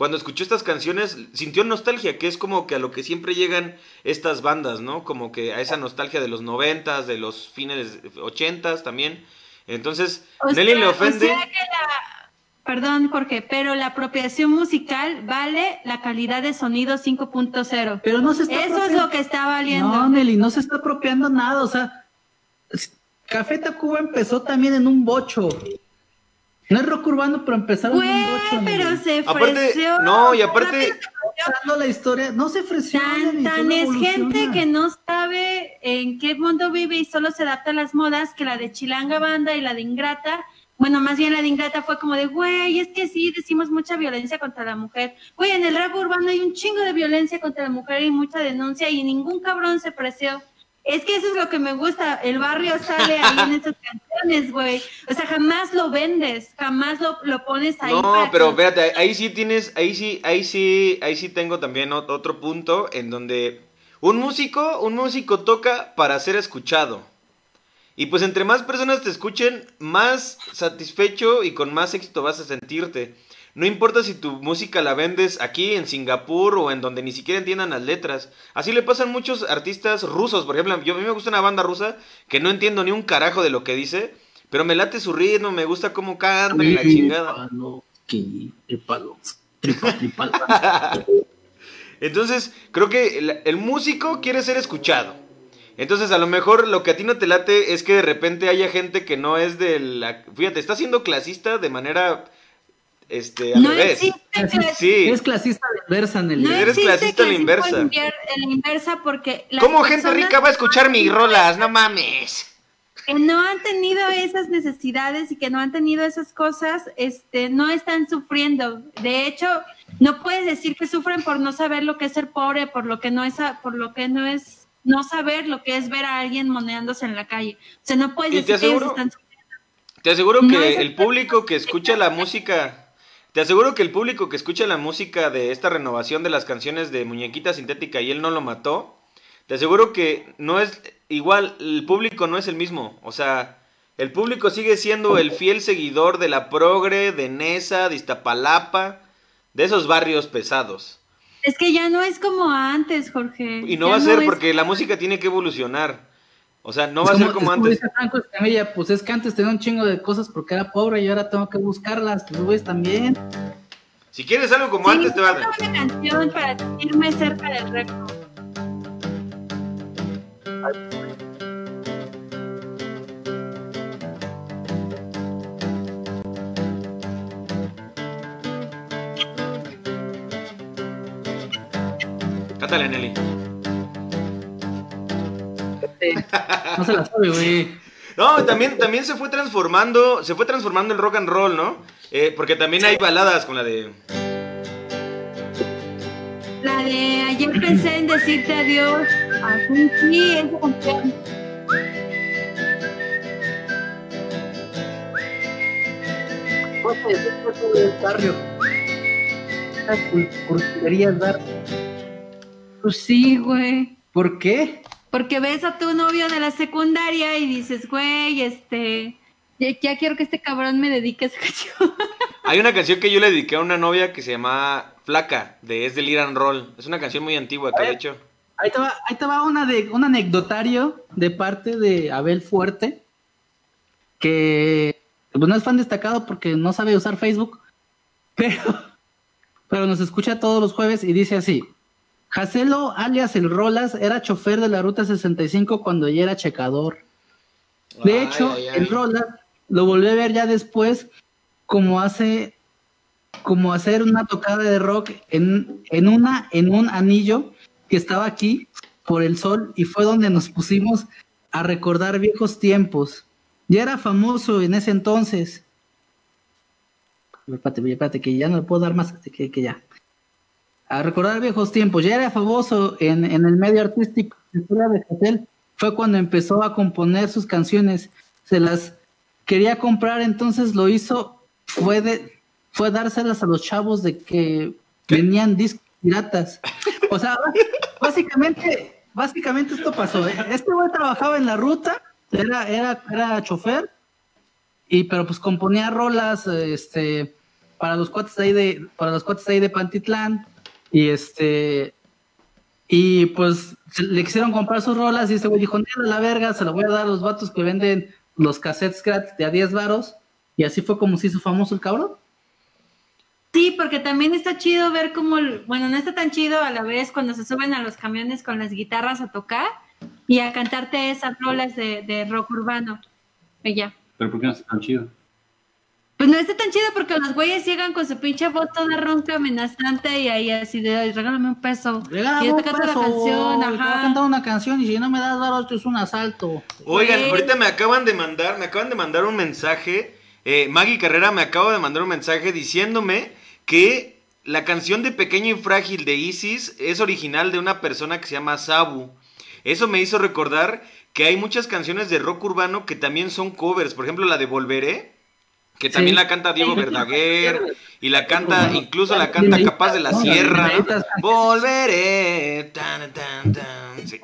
cuando escuchó estas canciones sintió nostalgia, que es como que a lo que siempre llegan estas bandas, ¿no? Como que a esa nostalgia de los noventas, de los fines ochentas también. Entonces, O Nelly sea- le ofende. o sea que la- Perdón, Jorge, pero la apropiación musical vale la calidad de sonido 5.0. Pero no se está Eso es lo que está valiendo. No, Nelly, no se está apropiando nada. O sea, Café Tacuba empezó también en un bocho. No es rock urbano, pero empezaron en un bocho. Pero Nelly. se Aparte, ofreció. no, y aparte, La historia, no se ofreció. Tan, tan es evoluciona. gente que no sabe en qué mundo vive y solo se adapta a las modas, que la de Chilanga Banda y la de Ingrata, bueno, más bien la de Ingrata fue como de, güey, es que sí, decimos mucha violencia contra la mujer. Güey, en el rap urbano hay un chingo de violencia contra la mujer y mucha denuncia y ningún cabrón se preció. Es que eso es lo que me gusta, el barrio sale ahí en esas canciones, güey. O sea, jamás lo vendes, jamás lo, lo pones ahí. No, para pero que- espérate, ahí sí tienes, ahí sí, ahí sí, ahí sí tengo también ot- otro punto en donde un músico, un músico toca para ser escuchado. Y pues entre más personas te escuchen, más satisfecho y con más éxito vas a sentirte. No importa si tu música la vendes aquí en Singapur o en donde ni siquiera entiendan las letras. Así le pasan muchos artistas rusos. Por ejemplo, yo, a mí me gusta una banda rusa que no entiendo ni un carajo de lo que dice, pero me late su ritmo, me gusta cómo cantan y la chingada. Entonces, creo que el, el músico quiere ser escuchado. Entonces, a lo mejor lo que a ti no te late es que de repente haya gente que no es de la... Fíjate, está siendo clasista de manera... Este, al no revés. existe Sí. Es clasista a la inversa, Nelly. No Eres clasista a la inversa. en la inversa porque ¿Cómo gente rica va a escuchar mis rolas? No mames. que no han tenido esas necesidades y que no han tenido esas cosas, este, no están sufriendo. De hecho, no puedes decir que sufren por no saber lo que es ser pobre, por lo que no es, por lo que no es, no saber lo que es ver a alguien moneándose en la calle. O sea, no puedes decir que ellos aseguro- están sufriendo. Te aseguro No, que es el público que escucha la música, te aseguro que el público que escucha la música de esta renovación de las canciones de Muñequita Sintética y él no lo mató, te aseguro que no es igual, el público no es el mismo, o sea, el público sigue siendo el fiel seguidor de la Progre, de Nesa, de Iztapalapa, de esos barrios pesados. Es que ya no es como antes, Jorge. Y no Ya va a ser es- porque la música tiene que evolucionar. O sea, no va como, a ser como antes. Franco Escamilla, pues es que antes tenía un chingo de cosas porque era pobre y ahora tengo que buscarlas, pues güey, también. Si quieres algo como sí, antes, te va a dar. una canción para irme cerca del récord. Cántale, Nelly. No se la sabe, güey. No, también, también se fue transformando, se fue transformando el rock and roll, ¿no? Eh, porque también hay baladas con la de... La de ayer pensé en decirte adiós. Así sí, esa canción. barrio. Curtilerías dar. Pues sí, güey. ¿Por qué? Porque ves a tu novio de la secundaria y dices, güey, este, ya, ya quiero que este cabrón me dedique a esa canción. Hay una canción que yo le dediqué a una novia que se llama Flaca, de Es del Iran Roll. Es una canción muy antigua que de hecho... Ahí te va, ahí te va una de, un anecdotario de parte de Abel Fuerte, que pues, no es fan destacado porque no sabe usar Facebook, pero, pero nos escucha todos los jueves y dice así. Jacelo, alias el Rolas, era chofer de la Ruta 65 cuando ya era checador. De Ay, hecho, ay, ay. el Rolas lo volví a ver ya después como hace como hacer una tocada de rock en, en una en un anillo que estaba aquí por el sol y fue donde nos pusimos a recordar viejos tiempos. Ya era famoso en ese entonces. Espérate, espérate, que ya no le puedo dar más que, que ya. A recordar viejos tiempos. Ya era famoso en, en el medio artístico. De Catel fue cuando empezó a componer sus canciones. Se las quería comprar, entonces lo hizo. Fue de, fue dárselas a los chavos de que venían discos piratas. O sea, básicamente, básicamente esto pasó. ¿eh? Este güey trabajaba en la ruta, era, era, era chofer, y pero pues componía rolas, este, para los cuates ahí de, para los cuates ahí de Pantitlán, y este, y pues le quisieron comprar sus rolas, y este güey dijo, "Nada, la verga, se la voy a dar a los vatos que venden los cassettes gratis de a 10 varos, y así fue como se hizo famoso el cabrón. Sí, porque también está chido ver cómo, bueno, no está tan chido a la vez cuando se suben a los camiones con las guitarras a tocar y a cantarte esas rolas de, de rock urbano. Y ya. Pero ¿por qué no está tan chido? Pues no está tan chido porque los güeyes llegan con su pinche voz toda ronca, amenazante y ahí así de, "Ay, regálame un peso. Regálame y yo te canto la peso, canción, te voy a ajá. cantar una canción y si no me das varos, esto es un asalto. Oigan, ahorita me acaban de mandar, me acaban de mandar un mensaje. eh, Maggie Carrera me acaba de mandar un mensaje diciéndome que la canción de Pequeño y Frágil de Isis es original de una persona que se llama Sabu. Eso me hizo recordar que hay muchas canciones de rock urbano que también son covers. Por ejemplo, la de Volveré, que también Sí. la canta Diego. Verdaguer y la canta, incluso la canta Capaz de la Sierra. Volveré. tan, tan, tan. Sí,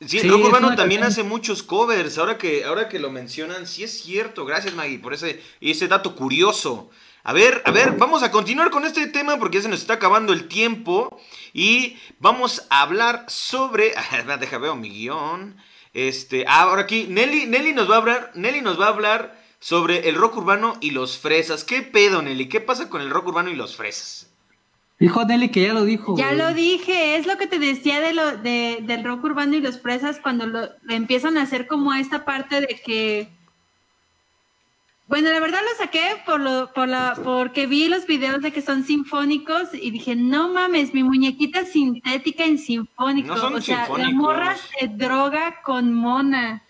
sí, Sí, rock es urbano también hace muchos covers. Ahora que, ahora que lo mencionan, sí es cierto. Gracias, Maggie, por ese, ese dato curioso. A ver, a ver, vamos a continuar con este tema porque ya se nos está acabando el tiempo. Y vamos a hablar sobre. Deja veo mi guion. Este. ah, ahora aquí, Nelly, Nelly nos va a hablar. Nelly nos va a hablar sobre el rock urbano y los fresas. ¿Qué pedo, Nelly? ¿Qué pasa con el rock urbano y los fresas? Dijo Nelly que ya lo dijo. Ya güey. lo dije, es lo que te decía de lo de, del rock urbano y los fresas cuando lo, empiezan a hacer como esta parte de que bueno, la verdad lo saqué por lo, por la, porque vi los videos de que son sinfónicos y dije, no mames, mi muñequita es sintética en sinfónico. No son o sea, la morra se droga con mona.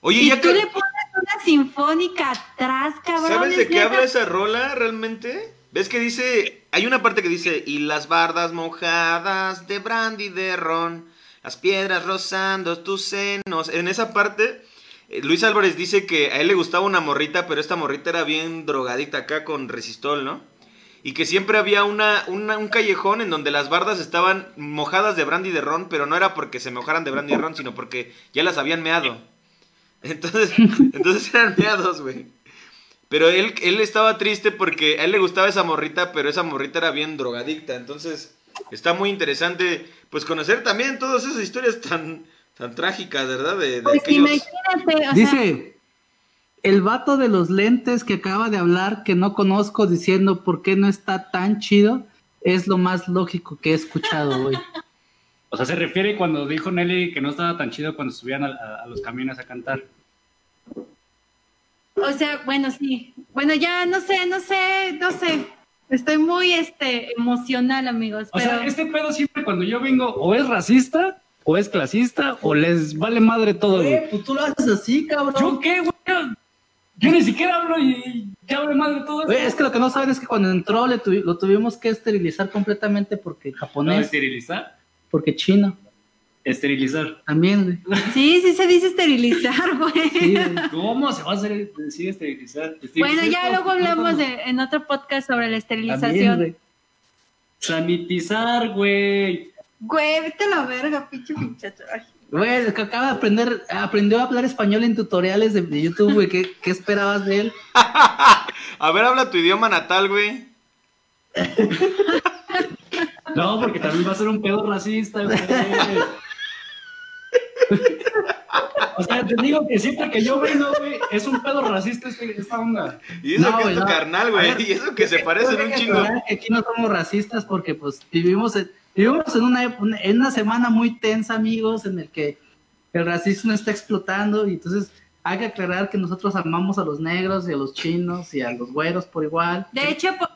Oye, y ya tú que. le pones una sinfónica atrás, cabrón. ¿Sabes de qué habla esa rola realmente? ¿Ves que dice, hay una parte que dice, y las bardas mojadas de brandy de ron, las piedras rozando tus senos? En esa parte, eh, Luis Álvarez dice que a él le gustaba una morrita, pero esta morrita era bien drogadicta acá con resistol, ¿no? Y que siempre había una, una- un callejón en donde las bardas estaban mojadas de brandy de ron, pero no era porque se mojaran de brandy de ron, sino porque ya las habían meado. Entonces, entonces eran meados, güey. Pero él, él estaba triste porque a él le gustaba esa morrita, pero esa morrita era bien drogadicta. Entonces, está muy interesante, pues, conocer también todas esas historias tan, tan trágicas, ¿verdad? De, de Pues aquellos... imagínate, o sea, Dice, el vato de los lentes que acaba de hablar, que no conozco, diciendo por qué no está tan chido, es lo más lógico que he escuchado, güey. O sea, se refiere cuando dijo Nelly que no estaba tan chido cuando subían a, a- a los camiones a cantar. O sea, bueno, sí. Bueno, ya no sé, no sé, no sé. Estoy muy este emocional, amigos. O pero sea, este pedo siempre cuando yo vengo o es racista, o es clasista, o les vale madre todo, güey. Pues tú lo haces así, cabrón. ¿Yo qué, güey? Yo- ni siquiera hablo y ya vale madre todo eso. Güey, es que lo que no saben es que cuando entró le tuvi- lo tuvimos que esterilizar completamente porque ¿No, japonés, esterilizar? Porque chino. Esterilizar. También, güey. sí, sí se dice esterilizar, güey. Sí. ¿Cómo se va a hacer decir esterilizar? Bueno, ya luego hablamos de, en otro podcast sobre la También, esterilización. güey. Sanitizar, güey. Güey, vete a la verga, pinche muchacho. Güey, es que acaba de aprender, aprendió a hablar español en tutoriales de, de YouTube, güey. ¿Qué, ¿Qué esperabas de él? A ver, habla tu idioma natal, güey. No, porque también va a ser un pedo racista, güey. O sea, te digo que siempre que yo vengo, güey, es un pedo racista este- esta onda. Y eso No, que es güey, tu no. carnal, güey. ver, Y eso que se parecen Tengo un chingo. que aquí no somos racistas porque pues vivimos en, vivimos en una, en una semana muy tensa, amigos, en el que el racismo está explotando y entonces hay que aclarar que nosotros amamos a los negros y a los chinos y a los güeros por igual. De hecho, po-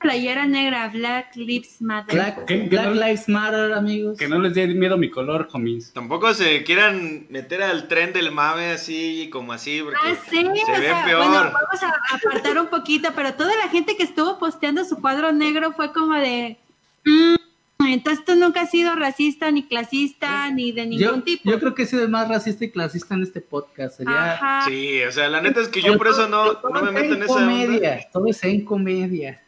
playera negra, Black Lives Matter. Black, ¿Qué? Black ¿Qué? Lives Matter, amigos. Que no les dé miedo mi color, homies. Tampoco se quieran meter al tren del mame así como así, porque Ah, sí, se o ve sea, peor. bueno, vamos a apartar un poquito, pero toda la gente que estuvo posteando su cuadro negro fue como de, "Mm, entonces tú nunca has sido racista, ni clasista, ni de ningún yo, tipo. yo creo que he sido el más racista y clasista en este podcast. Sería, Ajá. Sí, o sea, la neta es que yo por eso no, no me meto en esa comedia, onda. todo es en comedia.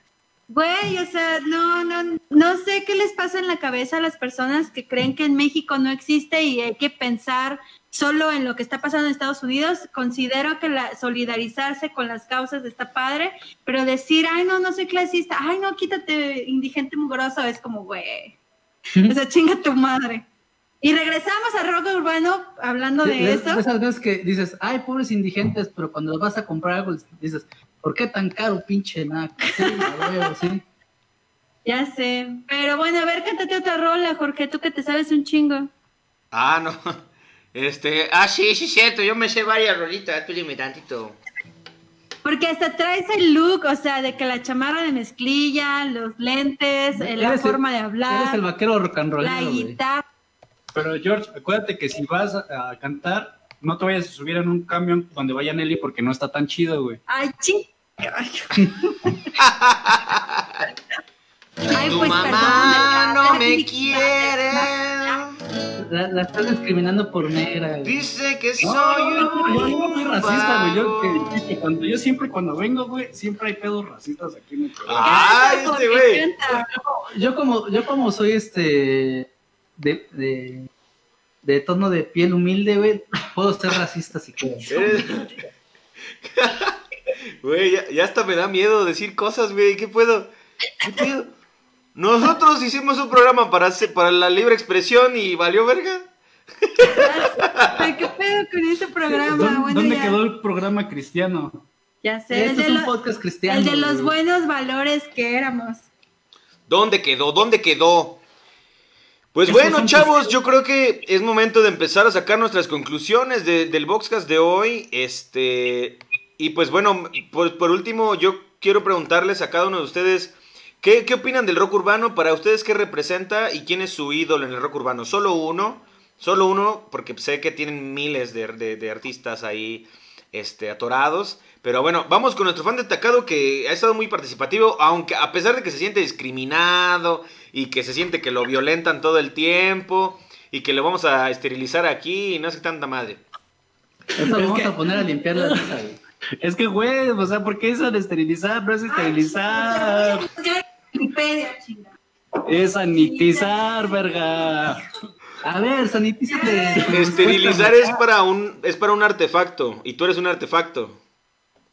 Güey, o sea, no, no, no sé qué les pasa en la cabeza a las personas que creen que en México no existe y hay que pensar solo en lo que está pasando en Estados Unidos. Considero que la solidarizarse con las causas está padre, pero decir, ay, no, no soy clasista, ay, no, quítate, indigente mugroso, es como, güey, o sea, chinga tu madre. Y regresamos a rock urbano hablando de De- eso. esas veces que dices, ay, pobres indigentes, pero cuando vas a comprar algo dices, ¿por qué tan caro, pinche naco? Sí, huevo, sí. Ya sé. Pero bueno, a ver, cántate otra rola, Jorge, tú que te sabes un chingo. Ah, no. Este, ah, sí, sí, cierto. Yo me sé varias rolitas. Tú dime tantito. Porque hasta traes el look, o sea, de que la chamarra de mezclilla, los lentes, la el- forma de Eres el hablar, vaquero rock and la rollero, güey. guitarra. Pero George, acuérdate que si vas a, a cantar, no te vayas a subir en un camión donde vaya Nelly porque no está tan chido, güey. Ay, ching. Ay, Ay, tu pues, mamá perdón, no me quiere. La, la estás discriminando por negra. güey. Dice que soy un yo no soy racista, güey. Yo, vago. que- que cuando, yo siempre cuando vengo, güey, siempre hay pedos racistas aquí en el programa. Ah, Canta, este güey. Yo como, yo como soy este de, de, de tono de piel humilde, güey, puedo ser racista si quiero. Güey, ya, ya hasta me da miedo decir cosas, güey. ¿Qué puedo? Nosotros hicimos un programa para, hacer- para la libre expresión y valió verga. Ay, ¿Qué pedo con ese programa? ¿Dónde, Bueno, dónde ya, quedó el programa cristiano? ya sé, el Este de, es un lo- podcast cristiano. el de los güey. buenos valores que éramos. ¿Dónde quedó? ¿Dónde quedó? Pues bueno, chavos, yo creo que es momento de empezar a sacar nuestras conclusiones de- del Boxcast de hoy. Este. Y pues bueno, por, por último, yo quiero preguntarles a cada uno de ustedes. ¿qué, ¿Qué opinan del rock urbano? Para ustedes, ¿qué representa y quién es su ídolo en el rock urbano? Solo uno, solo uno, porque sé que tienen miles de, de- de artistas ahí este, atorados. Pero bueno, vamos con nuestro fan destacado que ha estado muy participativo, aunque a pesar de que se siente discriminado y que se siente que lo violentan todo el tiempo y que lo vamos a esterilizar aquí y no sé qué tanta madre. Eso lo vamos a poner a limpiar la mesa, güey. Es que, güey, o sea, ¿por qué eso de esterilizar? No es esterilizar, Wikipedia, chinga. es sanitizar, verga. A ver, sanitízate. Esterilizar es para un es para un artefacto y tú eres un artefacto.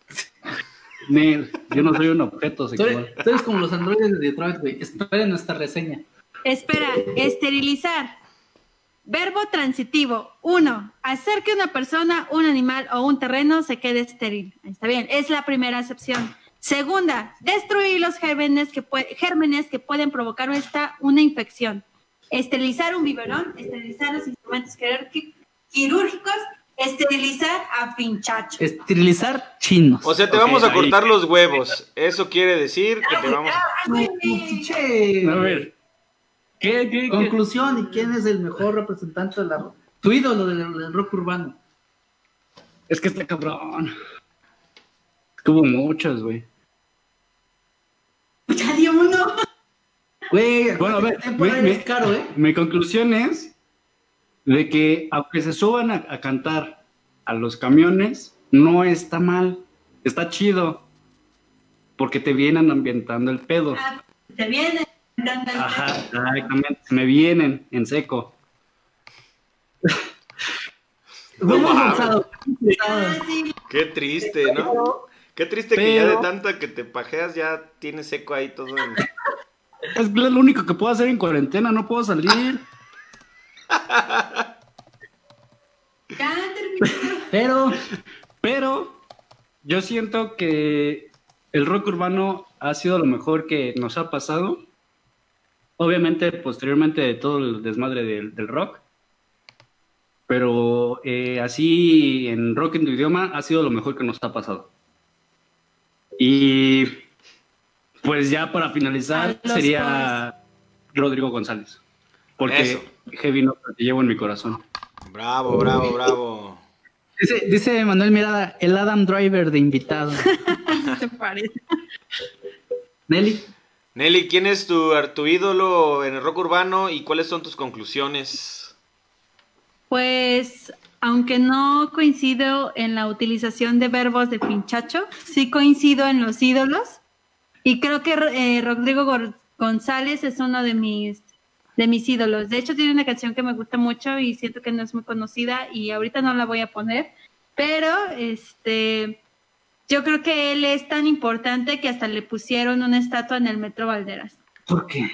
Nel, yo no soy un objeto sexual. tú eres como los androides de Detroit, güey. Esperen nuestra reseña. Espera, esterilizar. Verbo transitivo. Uno, hacer que una persona, un animal o un terreno se quede estéril. Está bien, es la primera acepción. Segunda, destruir los gérmenes que, gérmenes que pueden provocar esta, una infección. Esterilizar un biberón, esterilizar los instrumentos quirúrgi- quirúrgicos, esterilizar a Finchacho. Esterilizar chinos. O sea, te vamos a ahí. cortar los huevos. Eso quiere decir que te vamos a... Che. A ver. ¿Qué, qué, qué? Conclusión, ¿y quién es el mejor representante de la tu ídolo del, del rock urbano? Es que está cabrón. Tuvo muchos, güey. Ya di uno. Güey, Bueno, a ver, tiempo me- me- caro, ¿eh? Mi conclusión es de que aunque se suban a, a cantar a los camiones, no está mal, está chido, porque te vienen ambientando el pedo. Te viene. El Ajá, exactamente, me vienen en seco. Ah. Qué triste, ¿no? Qué triste que ya de tanta que te pajeas ya tienes seco ahí todo. en- Es lo único que puedo hacer en cuarentena, no puedo salir. Ya terminó. Pero, Pero yo siento que el rock urbano ha sido lo mejor que nos ha pasado. Obviamente, posteriormente de todo el desmadre del, del rock. Pero eh, así en rock en tu idioma ha sido lo mejor que nos ha pasado. Y pues ya para finalizar sería Rodrigo González. Porque Eso. Heavy Note te llevo en mi corazón. Bravo, bravo, bravo. dice, dice Manuel Mirada, el Adam Driver de invitado. ¿Te parece? Nelly. Nelly, ¿quién es tu, tu ídolo en el rock urbano y cuáles son tus conclusiones? Pues, aunque no coincido en la utilización de verbos de pinchacho, sí coincido en los ídolos. Y creo que eh, Rodrigo González es uno de mis, de mis ídolos. De hecho, tiene una canción que me gusta mucho y siento que no es muy conocida y ahorita no la voy a poner. Pero, este, yo creo que él es tan importante que hasta le pusieron una estatua en el Metro Valderas. ¿Por qué?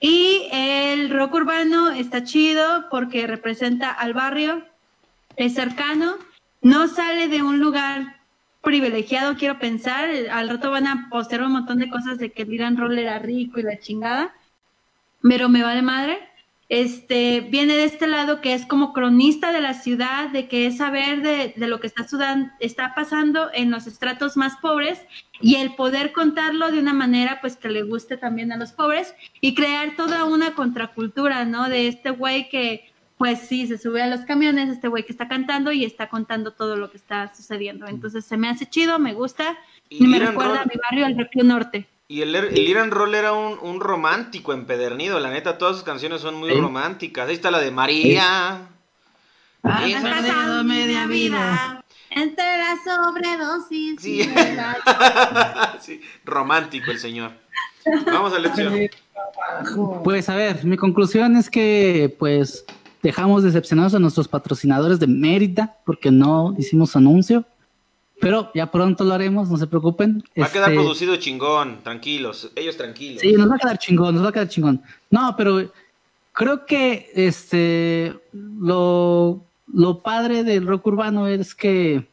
Y el rock urbano está chido porque representa al barrio, es cercano, no sale de un lugar privilegiado, quiero pensar. Al rato van a postear un montón de cosas de que el Irán Roll era rico y la chingada, pero me vale madre. Este viene de este lado que es como cronista de la ciudad, de que es saber de, de lo que está, sudan- está pasando en los estratos más pobres y el poder contarlo de una manera pues que le guste también a los pobres y crear toda una contracultura, ¿no? De este güey que pues sí, se sube a los camiones, este güey que está cantando y está contando todo lo que está sucediendo. Entonces se me hace chido, me gusta y, Y me recuerda a mi barrio, al Río Norte. Y el, el Irán Roll era un, un romántico empedernido, la neta, todas sus canciones son muy Sí. románticas. Ahí está la de María. Sí, Han pasado media vida entre la sobredosis Sí. la- Sí, romántico el señor. Vamos a la lección. Pues a ver, mi conclusión es que pues dejamos decepcionados a nuestros patrocinadores de Mérida porque no hicimos anuncio. Pero ya pronto lo haremos, no se preocupen. Va a quedar Este, producido chingón, tranquilos, ellos tranquilos. Sí, nos va a quedar chingón, nos va a quedar chingón. No, pero creo que este lo, lo padre del rock urbano es que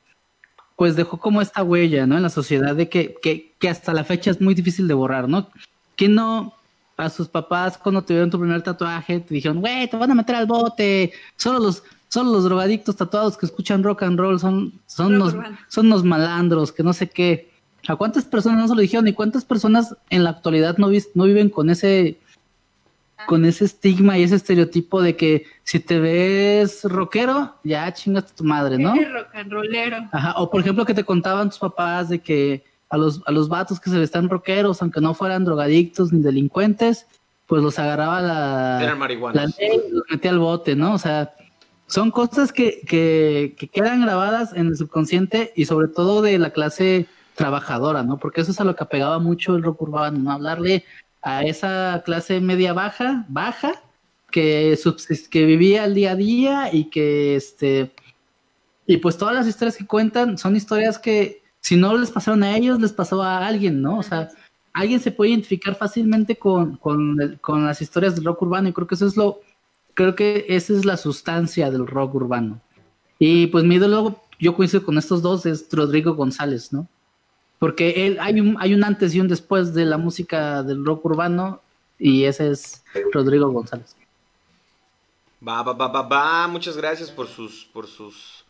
pues dejó como esta huella, ¿no? En la sociedad de que, que, que hasta la fecha es muy difícil de borrar, ¿no? Que no a sus papás cuando tuvieron tu primer tatuaje te dijeron, güey, te van a meter al bote, solo los solo los drogadictos tatuados que escuchan rock and roll son son Rock urbano. son unos malandros, que no sé qué. ¿A cuántas personas no se lo dijeron? ¿Y cuántas personas en la actualidad no, vis- no viven con ese con ese estigma y ese estereotipo de que si te ves rockero, ya chingaste tu madre, ¿no? Eres rock and rollero. Ajá, o por ejemplo que te contaban tus papás de que a los, a los vatos que se vestían rockeros, aunque no fueran drogadictos ni delincuentes, pues los agarraba la, Eran la ley y los metía al bote, ¿no? O sea, son cosas que, que, que quedan grabadas en el subconsciente y sobre todo de la clase trabajadora, ¿no? Porque eso es a lo que apegaba mucho el rock urbano, ¿no? Hablarle a esa clase media baja, baja, que, que vivía el día a día y que, este, y pues todas las historias que cuentan son historias que si no les pasaron a ellos, les pasó a alguien, ¿no? O sea, alguien se puede identificar fácilmente con, con, con las historias del rock urbano y creo que eso es lo, creo que esa es la sustancia del rock urbano. Y pues mi ídolo, yo coincido con estos dos, es Rodrigo González, ¿no? Porque él, hay un, hay un antes y un después de la música del rock urbano y ese es Rodrigo González. Va, va, va, va, va. Muchas gracias por sus, por sus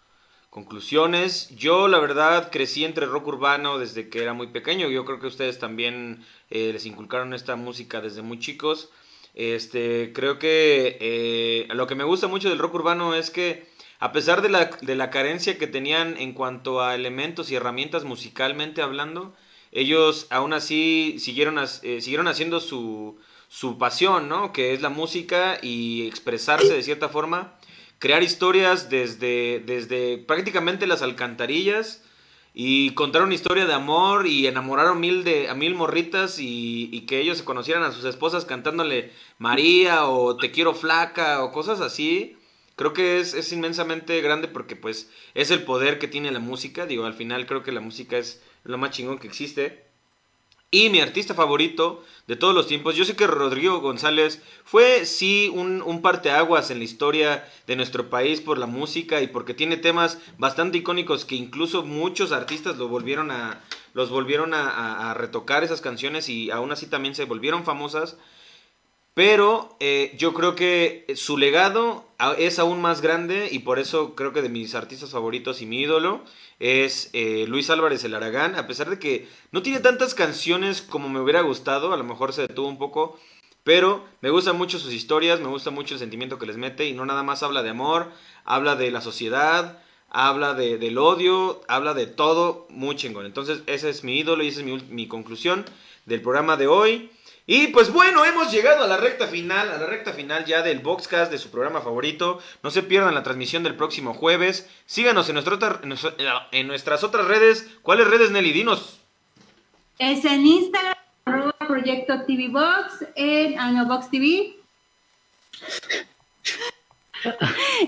conclusiones. Yo, la verdad, crecí entre rock urbano desde que era muy pequeño. Yo creo que ustedes también eh, les inculcaron esta música desde muy chicos. Este, creo que eh, lo que me gusta mucho del rock urbano es que a pesar de la, de la carencia que tenían en cuanto a elementos y herramientas musicalmente hablando, ellos aún así siguieron, eh, haciendo su, su pasión, ¿no? Que es la música y expresarse de cierta forma, crear historias desde, desde prácticamente las alcantarillas y contar una historia de amor y enamorar a mil, de, a mil morritas y, y que ellos se conocieran a sus esposas cantándole María o Te quiero flaca o cosas así. Creo que es, es inmensamente grande porque pues es el poder que tiene la música. Digo, al final creo que la música es lo más chingón que existe. Y mi artista favorito de todos los tiempos, yo sé que Rodrigo González fue sí un, un parteaguas en la historia de nuestro país por la música y porque tiene temas bastante icónicos que incluso muchos artistas lo volvieron a, los volvieron a, retocar esas canciones y aún así también se volvieron famosas. Pero eh, yo creo que su legado es aún más grande y por eso creo que de mis artistas favoritos y mi ídolo es eh, Luis Álvarez el Aragán. A pesar de que no tiene tantas canciones como me hubiera gustado, a lo mejor se detuvo un poco, pero me gustan mucho sus historias, me gusta mucho el sentimiento que les mete y no nada más habla de amor, habla de la sociedad, habla de, del odio, habla de todo, muy chingón. Entonces ese es mi ídolo y esa es mi, mi conclusión del programa de hoy. Y pues bueno, hemos llegado a la recta final, a la recta final ya del Boxcast de su programa favorito. No se pierdan la transmisión del próximo jueves. Síganos en, en nuestras otras redes. ¿Cuáles redes, Nelly? Dinos. Es en Instagram, arroba Proyecto TV Box, en ah, no, Box TV.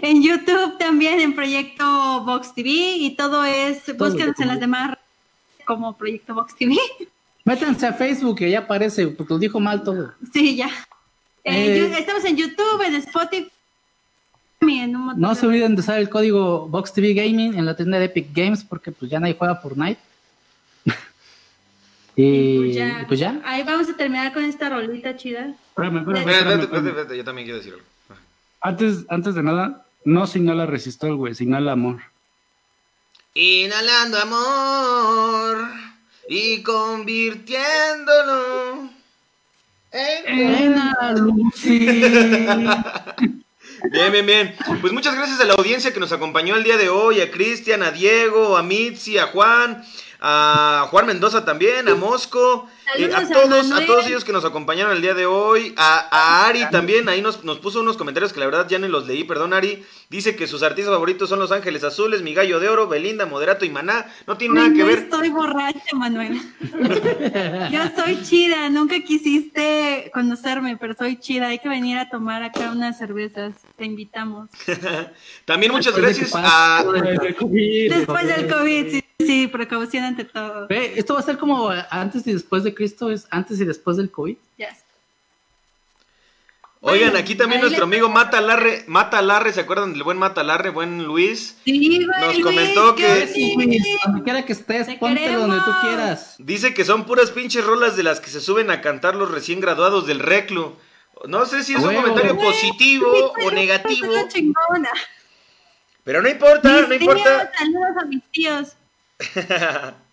en YouTube también, en Proyecto Box TV. Y todo es, búsquenos en las demás redes como Proyecto Box TV. Métanse a Facebook que ya aparece, porque lo dijo mal todo. sí, ya. Eh, Eh, yo- estamos en YouTube, en Spotify. en un montón No se olviden de usar el código Box TV Gaming en la tienda de Epic Games porque pues ya nadie juega Fortnite. y Pues ya. y pues ya. Ahí vamos a terminar con esta rolita chida. Espérame, espérame, Espérate, espérame, espérate, espérame. espérate, espérate, yo también quiero decir algo. Antes, antes de nada, no señala resistor, güey, señala amor. Inhalando amor y convirtiéndolo en... Lucy. Bien, bien, bien. Pues muchas gracias a la audiencia que nos acompañó el día de hoy, a Cristian, a Diego, a Mitzi, a Juan, a Juan Mendoza también, a Mosco, eh, a todos, a todos ellos que nos acompañaron el día de hoy, a, a Ari también, ahí nos, nos puso unos comentarios que la verdad ya ni los leí, perdón Ari, dice que sus artistas favoritos son Los Ángeles Azules, Mi Gallo de Oro, Belinda, Moderato y Maná, no tiene nada que no ver. estoy borracha, Manuel. Yo soy chida, nunca quisiste conocerme, pero soy chida. Hay que venir a tomar acá unas cervezas. Te invitamos. También muchas Después gracias a... Después del COVID, sí, sí, precaución ante todo. Ve, Esto va a ser como antes y después de Cristo, es antes y después del COVID. Ya. Oigan, Bueno, aquí también nuestro le- amigo Mata Larre, Mata Larre, ¿se acuerdan del buen Mata Larre, buen Luis? Sí, güey, Nos comentó que- Sí, bonito. Luis, donde quiera que estés, Te ponte donde tú quieras. Dice que son puras pinches rolas de las que se suben a cantar los recién graduados del reclu. No sé si es un comentario positivo sí, o pero negativo, es una chingona. pero no importa, Mis no tíos, importa. Saludos a mis tíos.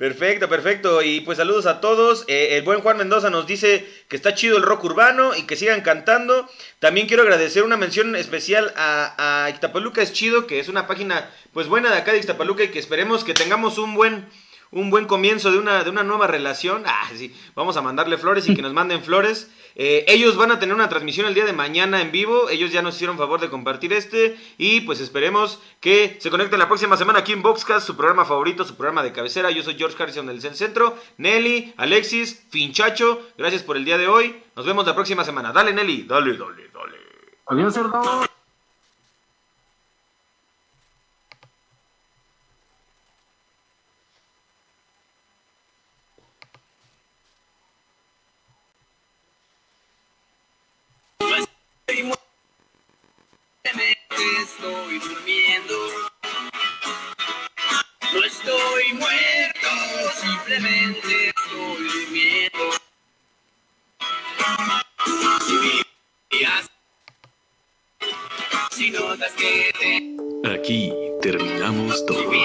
Perfecto, perfecto. Y pues saludos a todos. Eh, el buen Juan Mendoza nos dice que está chido el rock urbano y que sigan cantando. También quiero agradecer una mención especial a, a es chido, que es una página pues buena de acá de Ixtapaluca y que esperemos que tengamos un buen un buen comienzo de una, de una nueva relación. Ah, sí, vamos a mandarle flores y que nos manden flores. Eh, ellos van a tener una transmisión el día de mañana en vivo. Ellos ya nos hicieron favor de compartir este. Y pues esperemos que se conecten la próxima semana aquí en Boxcast, su programa favorito, su programa de cabecera. Yo soy George Harrison del Centro. Nelly, Alexis, Finchacho, gracias por el día de hoy. Nos vemos la próxima semana. Dale, Nelly. Dale, dale, dale. Adiós, cerdo. Estoy durmiendo. No estoy muerto, simplemente estoy durmiendo. Si notas que te Aquí terminamos todos.